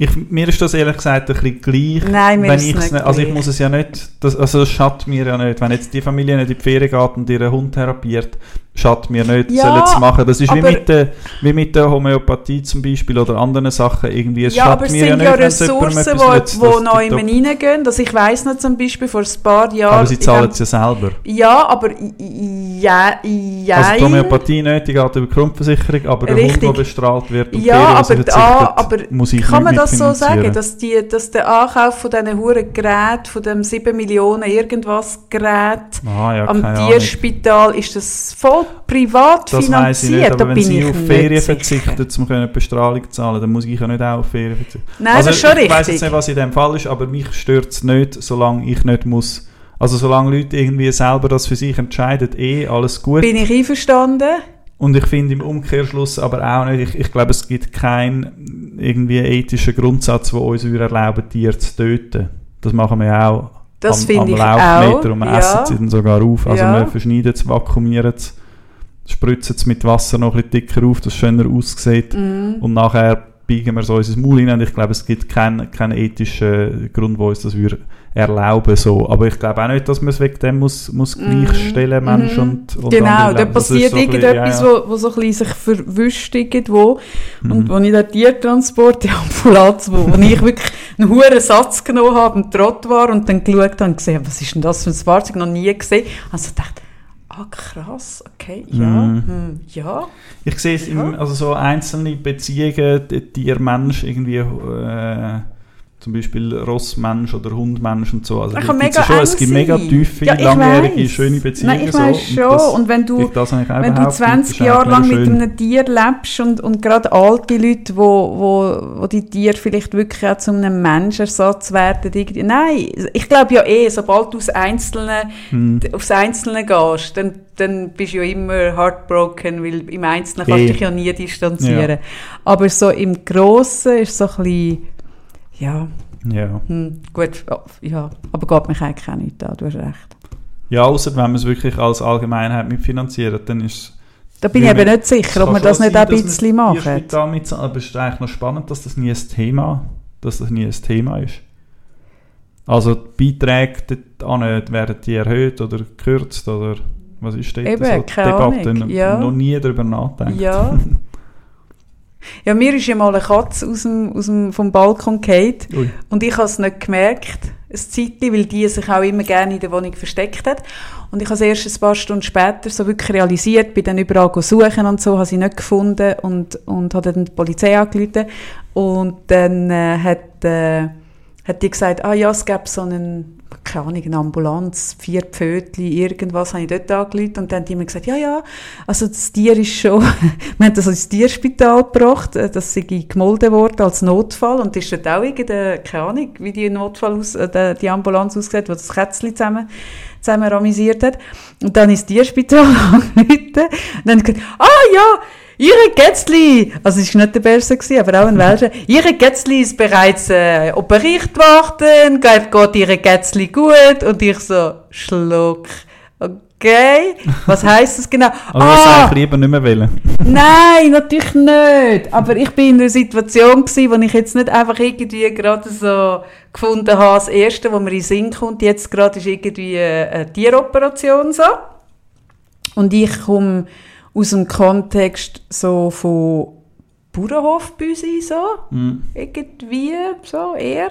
ich, mir ist das ehrlich gesagt ein bisschen gleich. Nein, mir wenn ist es ich's nicht Also ich muss es ja nicht, das, also das schadet mir ja nicht. Wenn jetzt die Familie nicht in die Ferien geht und ihren Hund therapiert, schadet mir nicht, Ja, sollen es machen. Das ist wie aber- mit, der, wie mit der Homöopathie zum Beispiel oder anderen Sachen irgendwie. Es ja, aber es mir ja sind nicht, ja jemandem Ressourcen, etwas nützt, die wo neu die reingehen. Also ich weiss noch zum Beispiel vor ein paar Jahren... Aber sie zahlen es ja selber. Ja, aber ja, ja, Also die Homöopathie nicht, die geht über die Grundversicherung, aber der Richtig. Hund, der bestrahlt wird und Ja, Ferien, aber, die verzichtet, aber muss ich kann man das so sagen, dass, die, dass der Ankauf von diesen huren Geräten, von dem 7 Millionen irgendwas Gerät Ah, ja, am keine Ahnung. Tierspital, ist das voll privat Das weiss ich nicht, finanziert? aber da wenn bin sie ich auf Ferien verzichtet, um Bestrahlung zu zahlen, dann muss ich ja nicht auch auf Ferien verzichten. Nein, also das ist schon ich richtig. jetzt nicht, was in dem Fall ist, aber mich stört es nicht, solange ich nicht muss. Also solange Leute irgendwie selber das für sich entscheiden, eh, alles gut. Bin ich einverstanden? Und ich finde im Umkehrschluss aber auch nicht, ich, ich glaube, es gibt keinen irgendwie ethischen Grundsatz, der uns erlauben, Tiere zu töten. Das machen wir auch Das am, finde am ich Laufmeter auch, und wir ja. essen sie dann sogar auf. Also Ja. wir verschneiden es, vakuumieren es, spritzen es mit Wasser noch ein bisschen dicker auf, dass es schöner aussieht Mhm. und nachher biegen wir so unser Maul rein und ich glaube, es gibt keinen, keinen ethischen Grund, wo uns das würde erlauben so. Aber ich glaube auch nicht, dass man es wegen dem muss, muss gleichstellen, Mensch Mhm. und, und Genau, da passiert so ein bisschen- irgendetwas, ja, ja. Wo, wo so ein bisschen sich verwischt irgendwo. Mhm. Und als ich den Tiertransport, die Ambulanz, wo, wo ich wirklich einen hohen Satz genommen habe, im Trott war und dann geschaut habe und gesehen, was ist denn das für ein Fahrzeug, noch nie gesehen. Also dachte, ah krass, okay, ja, Mhm. hm, ja. Ich sehe es im, Ja. also so einzelne Beziehungen, die Tier-Mensch, irgendwie äh, zum Beispiel Ross-Mensch oder Hund-Mensch und so. Also Das kann mega ja schon. Es gibt mega tiefe, Ja, langjährige, weiss. schöne Beziehungen. Nein, ich so. weiss schon. das, Und wenn du, wenn du überhaupt 20 nicht. Das ist Jahre lang mit einem Tier lebst und, und gerade alte Leute, wo, wo, wo die Tiere vielleicht wirklich auch zu einem Menschersatz werden, irgendwie. Nein, ich glaube ja eh, sobald du aufs Einzelne, Hm. aufs Einzelne gehst, dann, dann bist du ja immer heartbroken, weil im Einzelnen kannst Eh. du dich ja nie distanzieren. Aber so im Grossen ist so ein bisschen, ja, Ja. hm, gut, ja, aber geht mich eigentlich auch nicht an, du hast recht. ja, außer wenn man es wirklich als Allgemeinheit mitfinanziert, dann ist Da bin ich eben nicht sicher, ob wir das nicht sein, ein bisschen man mitzahlt, aber es ist eigentlich noch spannend, dass das nie ein Thema, dass das nie ein Thema ist. Also die Beiträge dort werden die erhöht oder gekürzt oder was ist dort Eben, so keine Ahnung, ja. noch nie darüber nachgedacht. Ja. Ja, mir ist ja mal eine Katze aus dem, aus dem, vom Balkon gefallen Ui. und ich habe es nicht gemerkt, ein Zeitchen, weil die sich auch immer gerne in der Wohnung versteckt hat. Und ich habe es erst ein paar Stunden später so wirklich realisiert, bin dann überall suchen und so, habe sie nicht gefunden und, und habe dann die Polizei angerufen. Und dann äh, hat, äh, hat die gesagt, ah ja, es gäbe so einen, keine Ahnung, eine Ambulanz, vier Pfötli, irgendwas, habe ich dort angerufen und dann haben die mir gesagt, ja, ja, also das Tier ist schon, wir haben das ins Tierspital gebracht, äh, das sei gemolden worden als Notfall und ist dort auch irgendeine, keine Ahnung, wie die Notfall aus, äh, die- die Ambulanz aussieht, wo das Kätzchen zusammen, zusammen ramisiert hat. Und dann ins Tierspital angerufen und dann gesagt, ah ja, Ihre Kätzli, also es war nicht der Beste, gewesen, aber auch ein Welcher, Ihre Kätzli ist bereits äh, operiert worden, geht, geht Ihre Kätzli gut? Und ich so, Schluck. Okay, was heisst das genau? Also das ah, eigentlich lieber nicht mehr wollen. Nein, natürlich nicht. Aber ich bin in einer Situation gewesen, wo ich jetzt nicht einfach irgendwie gerade so gefunden habe, das Erste, wo mir in den Sinn kommt, jetzt gerade ist irgendwie eine, eine Tieroperation so. Und ich komme aus dem Kontext so von Bauernhofbüsi so, Mhm. irgendwie so eher,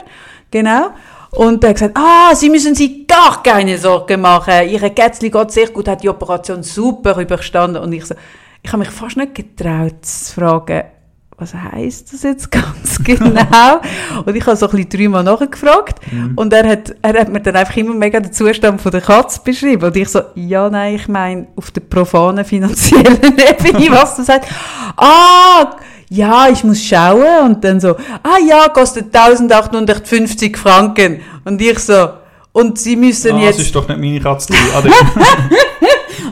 genau. Und er hat gesagt, ah, Sie müssen sich gar keine Sorgen machen, Ihre Kätzli geht sehr gut, hat die Operation super überstanden. Und ich so, ich habe mich fast nicht getraut zu fragen, was heisst das jetzt ganz genau? und ich habe so ein bisschen dreimal nachgefragt. Mhm. Und er hat, er hat mir dann einfach immer mega den Zustand von der Katze beschrieben. Und ich so, ja, nein, ich meine, auf der profanen finanziellen Ebene, was du sagst. Ah, ja, ich muss schauen. Und dann so, ah ja, kostet 1850 Franken. Und ich so, und sie müssen ah, jetzt... das ist doch nicht meine Katze.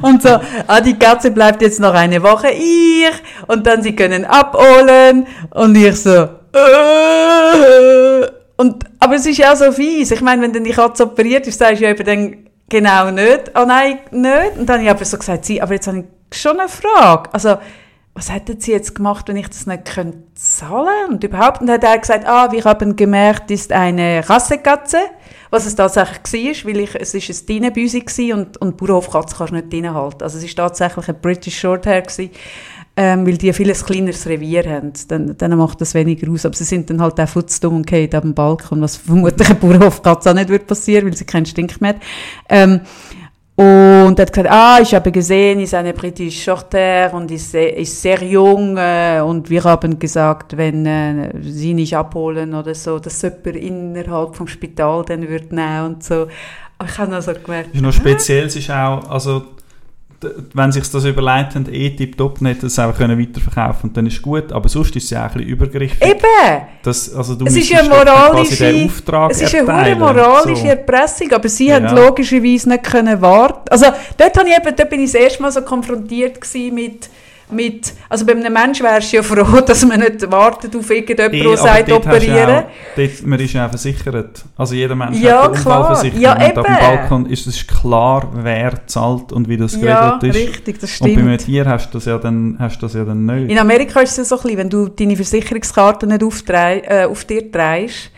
und so, ah, die Katze bleibt jetzt noch eine Woche ihr. Und dann sie können abholen. Und ich so, äh. und, aber es ist ja so fies. Ich meine, wenn dann die Katze operiert ist, sagst du ja eben dann genau nicht, oh nein, nicht. Und dann habe ich aber so gesagt, sie, aber jetzt habe ich schon eine Frage. Also, was hätten Sie jetzt gemacht, wenn ich das nicht könnte zahlen und überhaupt? Und hat er gesagt, ah, wir haben gemerkt, ist eine Rassekatze, was es tatsächlich war, weil ich, es ist ein Dinenbüsi und, und Bauernhofkatze kannst du nicht drinnen halten. Also es ist tatsächlich ein British Shorthair gewesen, ähm, weil die ein viel kleineres Revier haben. Dann, dann macht das weniger aus. Aber sie sind dann halt auch futzdumm und gehen auf dem Balkon, was vermutlich ein Bauernhofkatze auch nicht wird passieren, weil sie keinen Stink mehr hat. Ähm, und er hat gesagt, ah, ich habe gesehen, ist eine britische Shorter und ist sehr, ist sehr jung äh, und wir haben gesagt, wenn äh, sie nicht abholen oder so, dass jemand innerhalb vom Spital dann wird nehmen und so. Aber ich habe also gemerkt... Ist noch speziell, es ist auch, also wenn sich das überlegt haben, eh tipptopp nicht das einfach können weiterverkaufen und dann ist gut, aber sonst ist es ja auch ein bisschen übergriffig. Eben! Das, also du es ist ja moralische, Auftrag es ist eine moralische so. Erpressung, aber sie ja. haben logischerweise nicht können warten. Also dort, ich eben, dort bin ich das erste Mal so konfrontiert mit mit, also bei einem Menschen wärst du ja froh, dass man nicht wartet auf irgendjemanden, der sagt, operieren. Auch, dort, man ist ja auch versichert. Also jeder Mensch ja, hat eine Unfallversicherung. Ja, und auf dem Balkon ist es klar, wer zahlt und wie das ja, geregelt ist. Ja, richtig, das stimmt. Und bei einem Tier hast du das ja dann, hast das ja dann nicht. In Amerika ist es ja so ein bisschen, wenn du deine Versicherungskarte nicht auf, äh, auf dir trägst,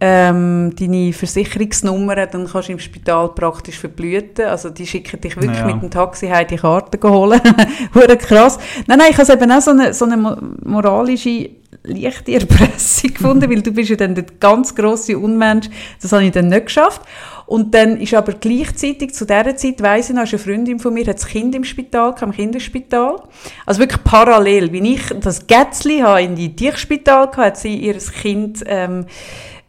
ähm, deine Versicherungsnummer, dann kannst du im Spital praktisch verblüten. Also die schicken dich wirklich ja. mit dem Taxi heim die Karte holen. Hure krass. Nein, nein, ich habe eben auch so eine, so eine moralische leichte Erpressung gefunden, weil du bist ja dann der ganz grosse Unmensch. Das habe ich dann nicht geschafft. Und dann ist aber gleichzeitig, zu dieser Zeit, weiss ich noch, eine Freundin von mir hat das Kind im Spital, im Kinderspital. Also wirklich parallel. Wie ich das Gätzli in die Tierspital hatte, hat sie ihr Kind, ähm,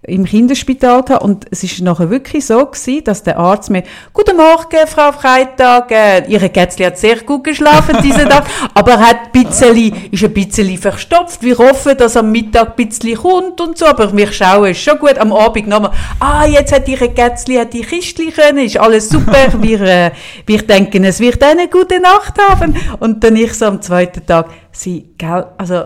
im Kinderspital gehabt und es ist nachher wirklich so gewesen, dass der Arzt mir Guten Morgen, Frau Freitag, äh, Ihre Kätzli hat sehr gut geschlafen diesen Tag, aber er hat ein bisschen, ist ein bisschen verstopft. Wir hoffen, dass am Mittag ein bisschen kommt und so, aber wir schauen, ist schon gut. Am Abend nochmal, ah, jetzt hat Ihre Kätzli hat die Kistli können, ist alles super. wir, äh, wir denken, es wird eine gute Nacht haben. Und dann ich so am zweiten Tag, sie, gell, also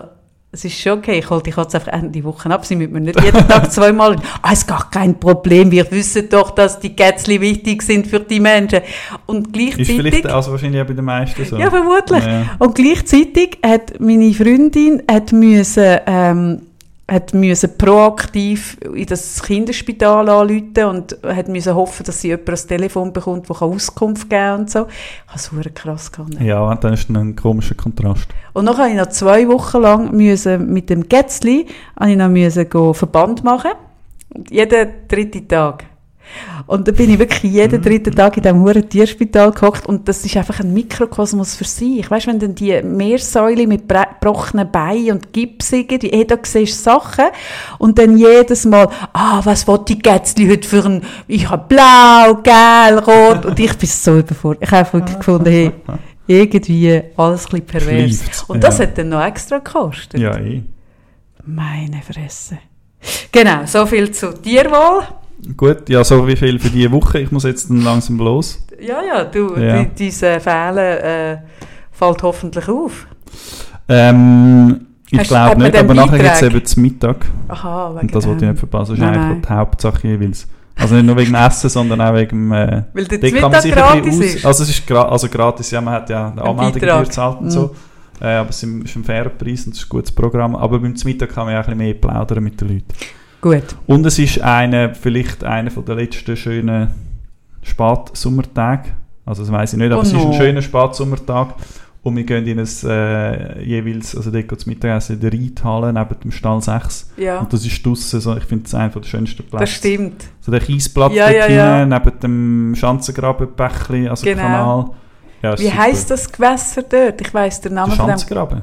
es ist schon okay, ich hole die Katze einfach Ende Woche ab, sie müssen mir nicht jeden Tag zweimal, ah, ist gar kein Problem, wir wissen doch, dass die Kätzchen wichtig sind für die Menschen. Und gleichzeitig... Ist vielleicht also wahrscheinlich auch bei den meisten so. Ja, vermutlich. Ja. Und gleichzeitig hat meine Freundin hat müssen, ähm, hat müssen proaktiv in das Kinderspital anrufen und hat müssen hoffen, dass sie jemand das Telefon bekommt, der Auskunft geben kann und so. Ich habe es krass gehabt. Ja, dann ist ein komischer Kontrast. Und dann musste ich noch zwei Wochen lang müssen mit dem Gätzli Verband machen. Jeden dritten Tag. Und da bin ich wirklich jeden mhm. dritten Tag in diesem hohen Tierspital gehockt und das ist einfach ein Mikrokosmos für sich. Weißt du, wenn dann die Meersäule mit gebrochenen Beinen und Gips irgendwie, hey, da siehst du Sachen und dann jedes Mal, ah, was will die Gätzli heute für ein, ich habe blau, gelb, rot und ich bin so überfordert. Ich habe wirklich gefunden, hey, irgendwie alles ein bisschen pervers. Schleift, und das ja. hat dann noch extra gekostet. Ja, eh. Meine Fresse. Genau, so viel zu Tierwohl. Gut, ja, so wie viel für diese Woche. Ich muss jetzt dann langsam los. Ja, ja, du, ja. Die, diese Fehler äh, fällt hoffentlich auf. Ähm, ich glaube nicht, aber nachher gibt es eben zum Mittag. Aha, wegen Und das wollte ich nicht verpassen. Das ist nein, eigentlich die Hauptsache jeweils. Also nicht nur wegen Essen, sondern auch wegen... Äh, Weil der Mittag gratis ist? Also es ist gra also gratis, ja, man hat ja eine Anmeldung gezahlt und mhm. so. Äh, aber es ist ein fairer Preis und es ist ein gutes Programm. Aber beim Mittag kann man ja ein bisschen mehr plaudern mit den Leuten. Gut. Und es ist eine, vielleicht einer der letzten schönen Spatsommertage. Also das weiß ich nicht, aber oh es ist ein schöner Spatsommertag. Und wir gehen in ein äh, jeweils, also dort geht Mittagessen in der Reithalle neben dem Stall 6. Ja. Und das ist draussen, so, ich finde es einer der schönsten Plätze. Das stimmt. So der Kiesplatz ja, ja, ja. neben dem Schanzengrabenbächli, also genau. Kanal. Ja, Wie heisst das Gewässer dort? Ich weiss den Namen der Schanzengraben.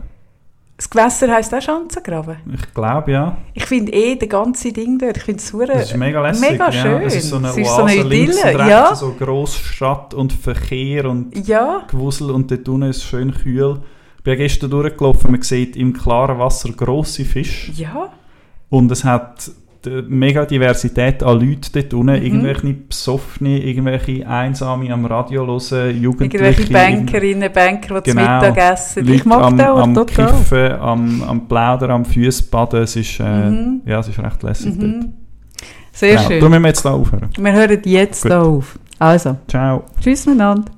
Das Gewässer heisst auch Schanzengraben? Ich glaube, ja. Ich finde eh das ganze Ding dort, ich finde es Das ist mega lässig. mega schön. Ja. Es ist so eine Es ist Oase so eine links Idylle, und rechts, ja. so Grossstadt und Verkehr und Ja, Gewusel und dort unten ist es schön kühl. Ich bin gestern durchgelaufen, man sieht im klaren Wasser grosse Fische ja. und es hat die mega Diversität an Leuten dort unten, Mhm. irgendwelche Besoffene, irgendwelche Einsame am Radio hören, Jugendliche. Irgendwelche Bankerinnen, Banker, die Genau. zu Mittag essen. Leute Ich mag am, Ort am total. Kiffen, am, am Plaudern, am Füßbaden. Es ist, äh, Mhm. ja, es ist recht lässig Mhm. Sehr dort. Ja, schön. darum müssen wir jetzt da aufhören. Wir hören jetzt Gut. hier auf. Also, Ciao. tschüss miteinander.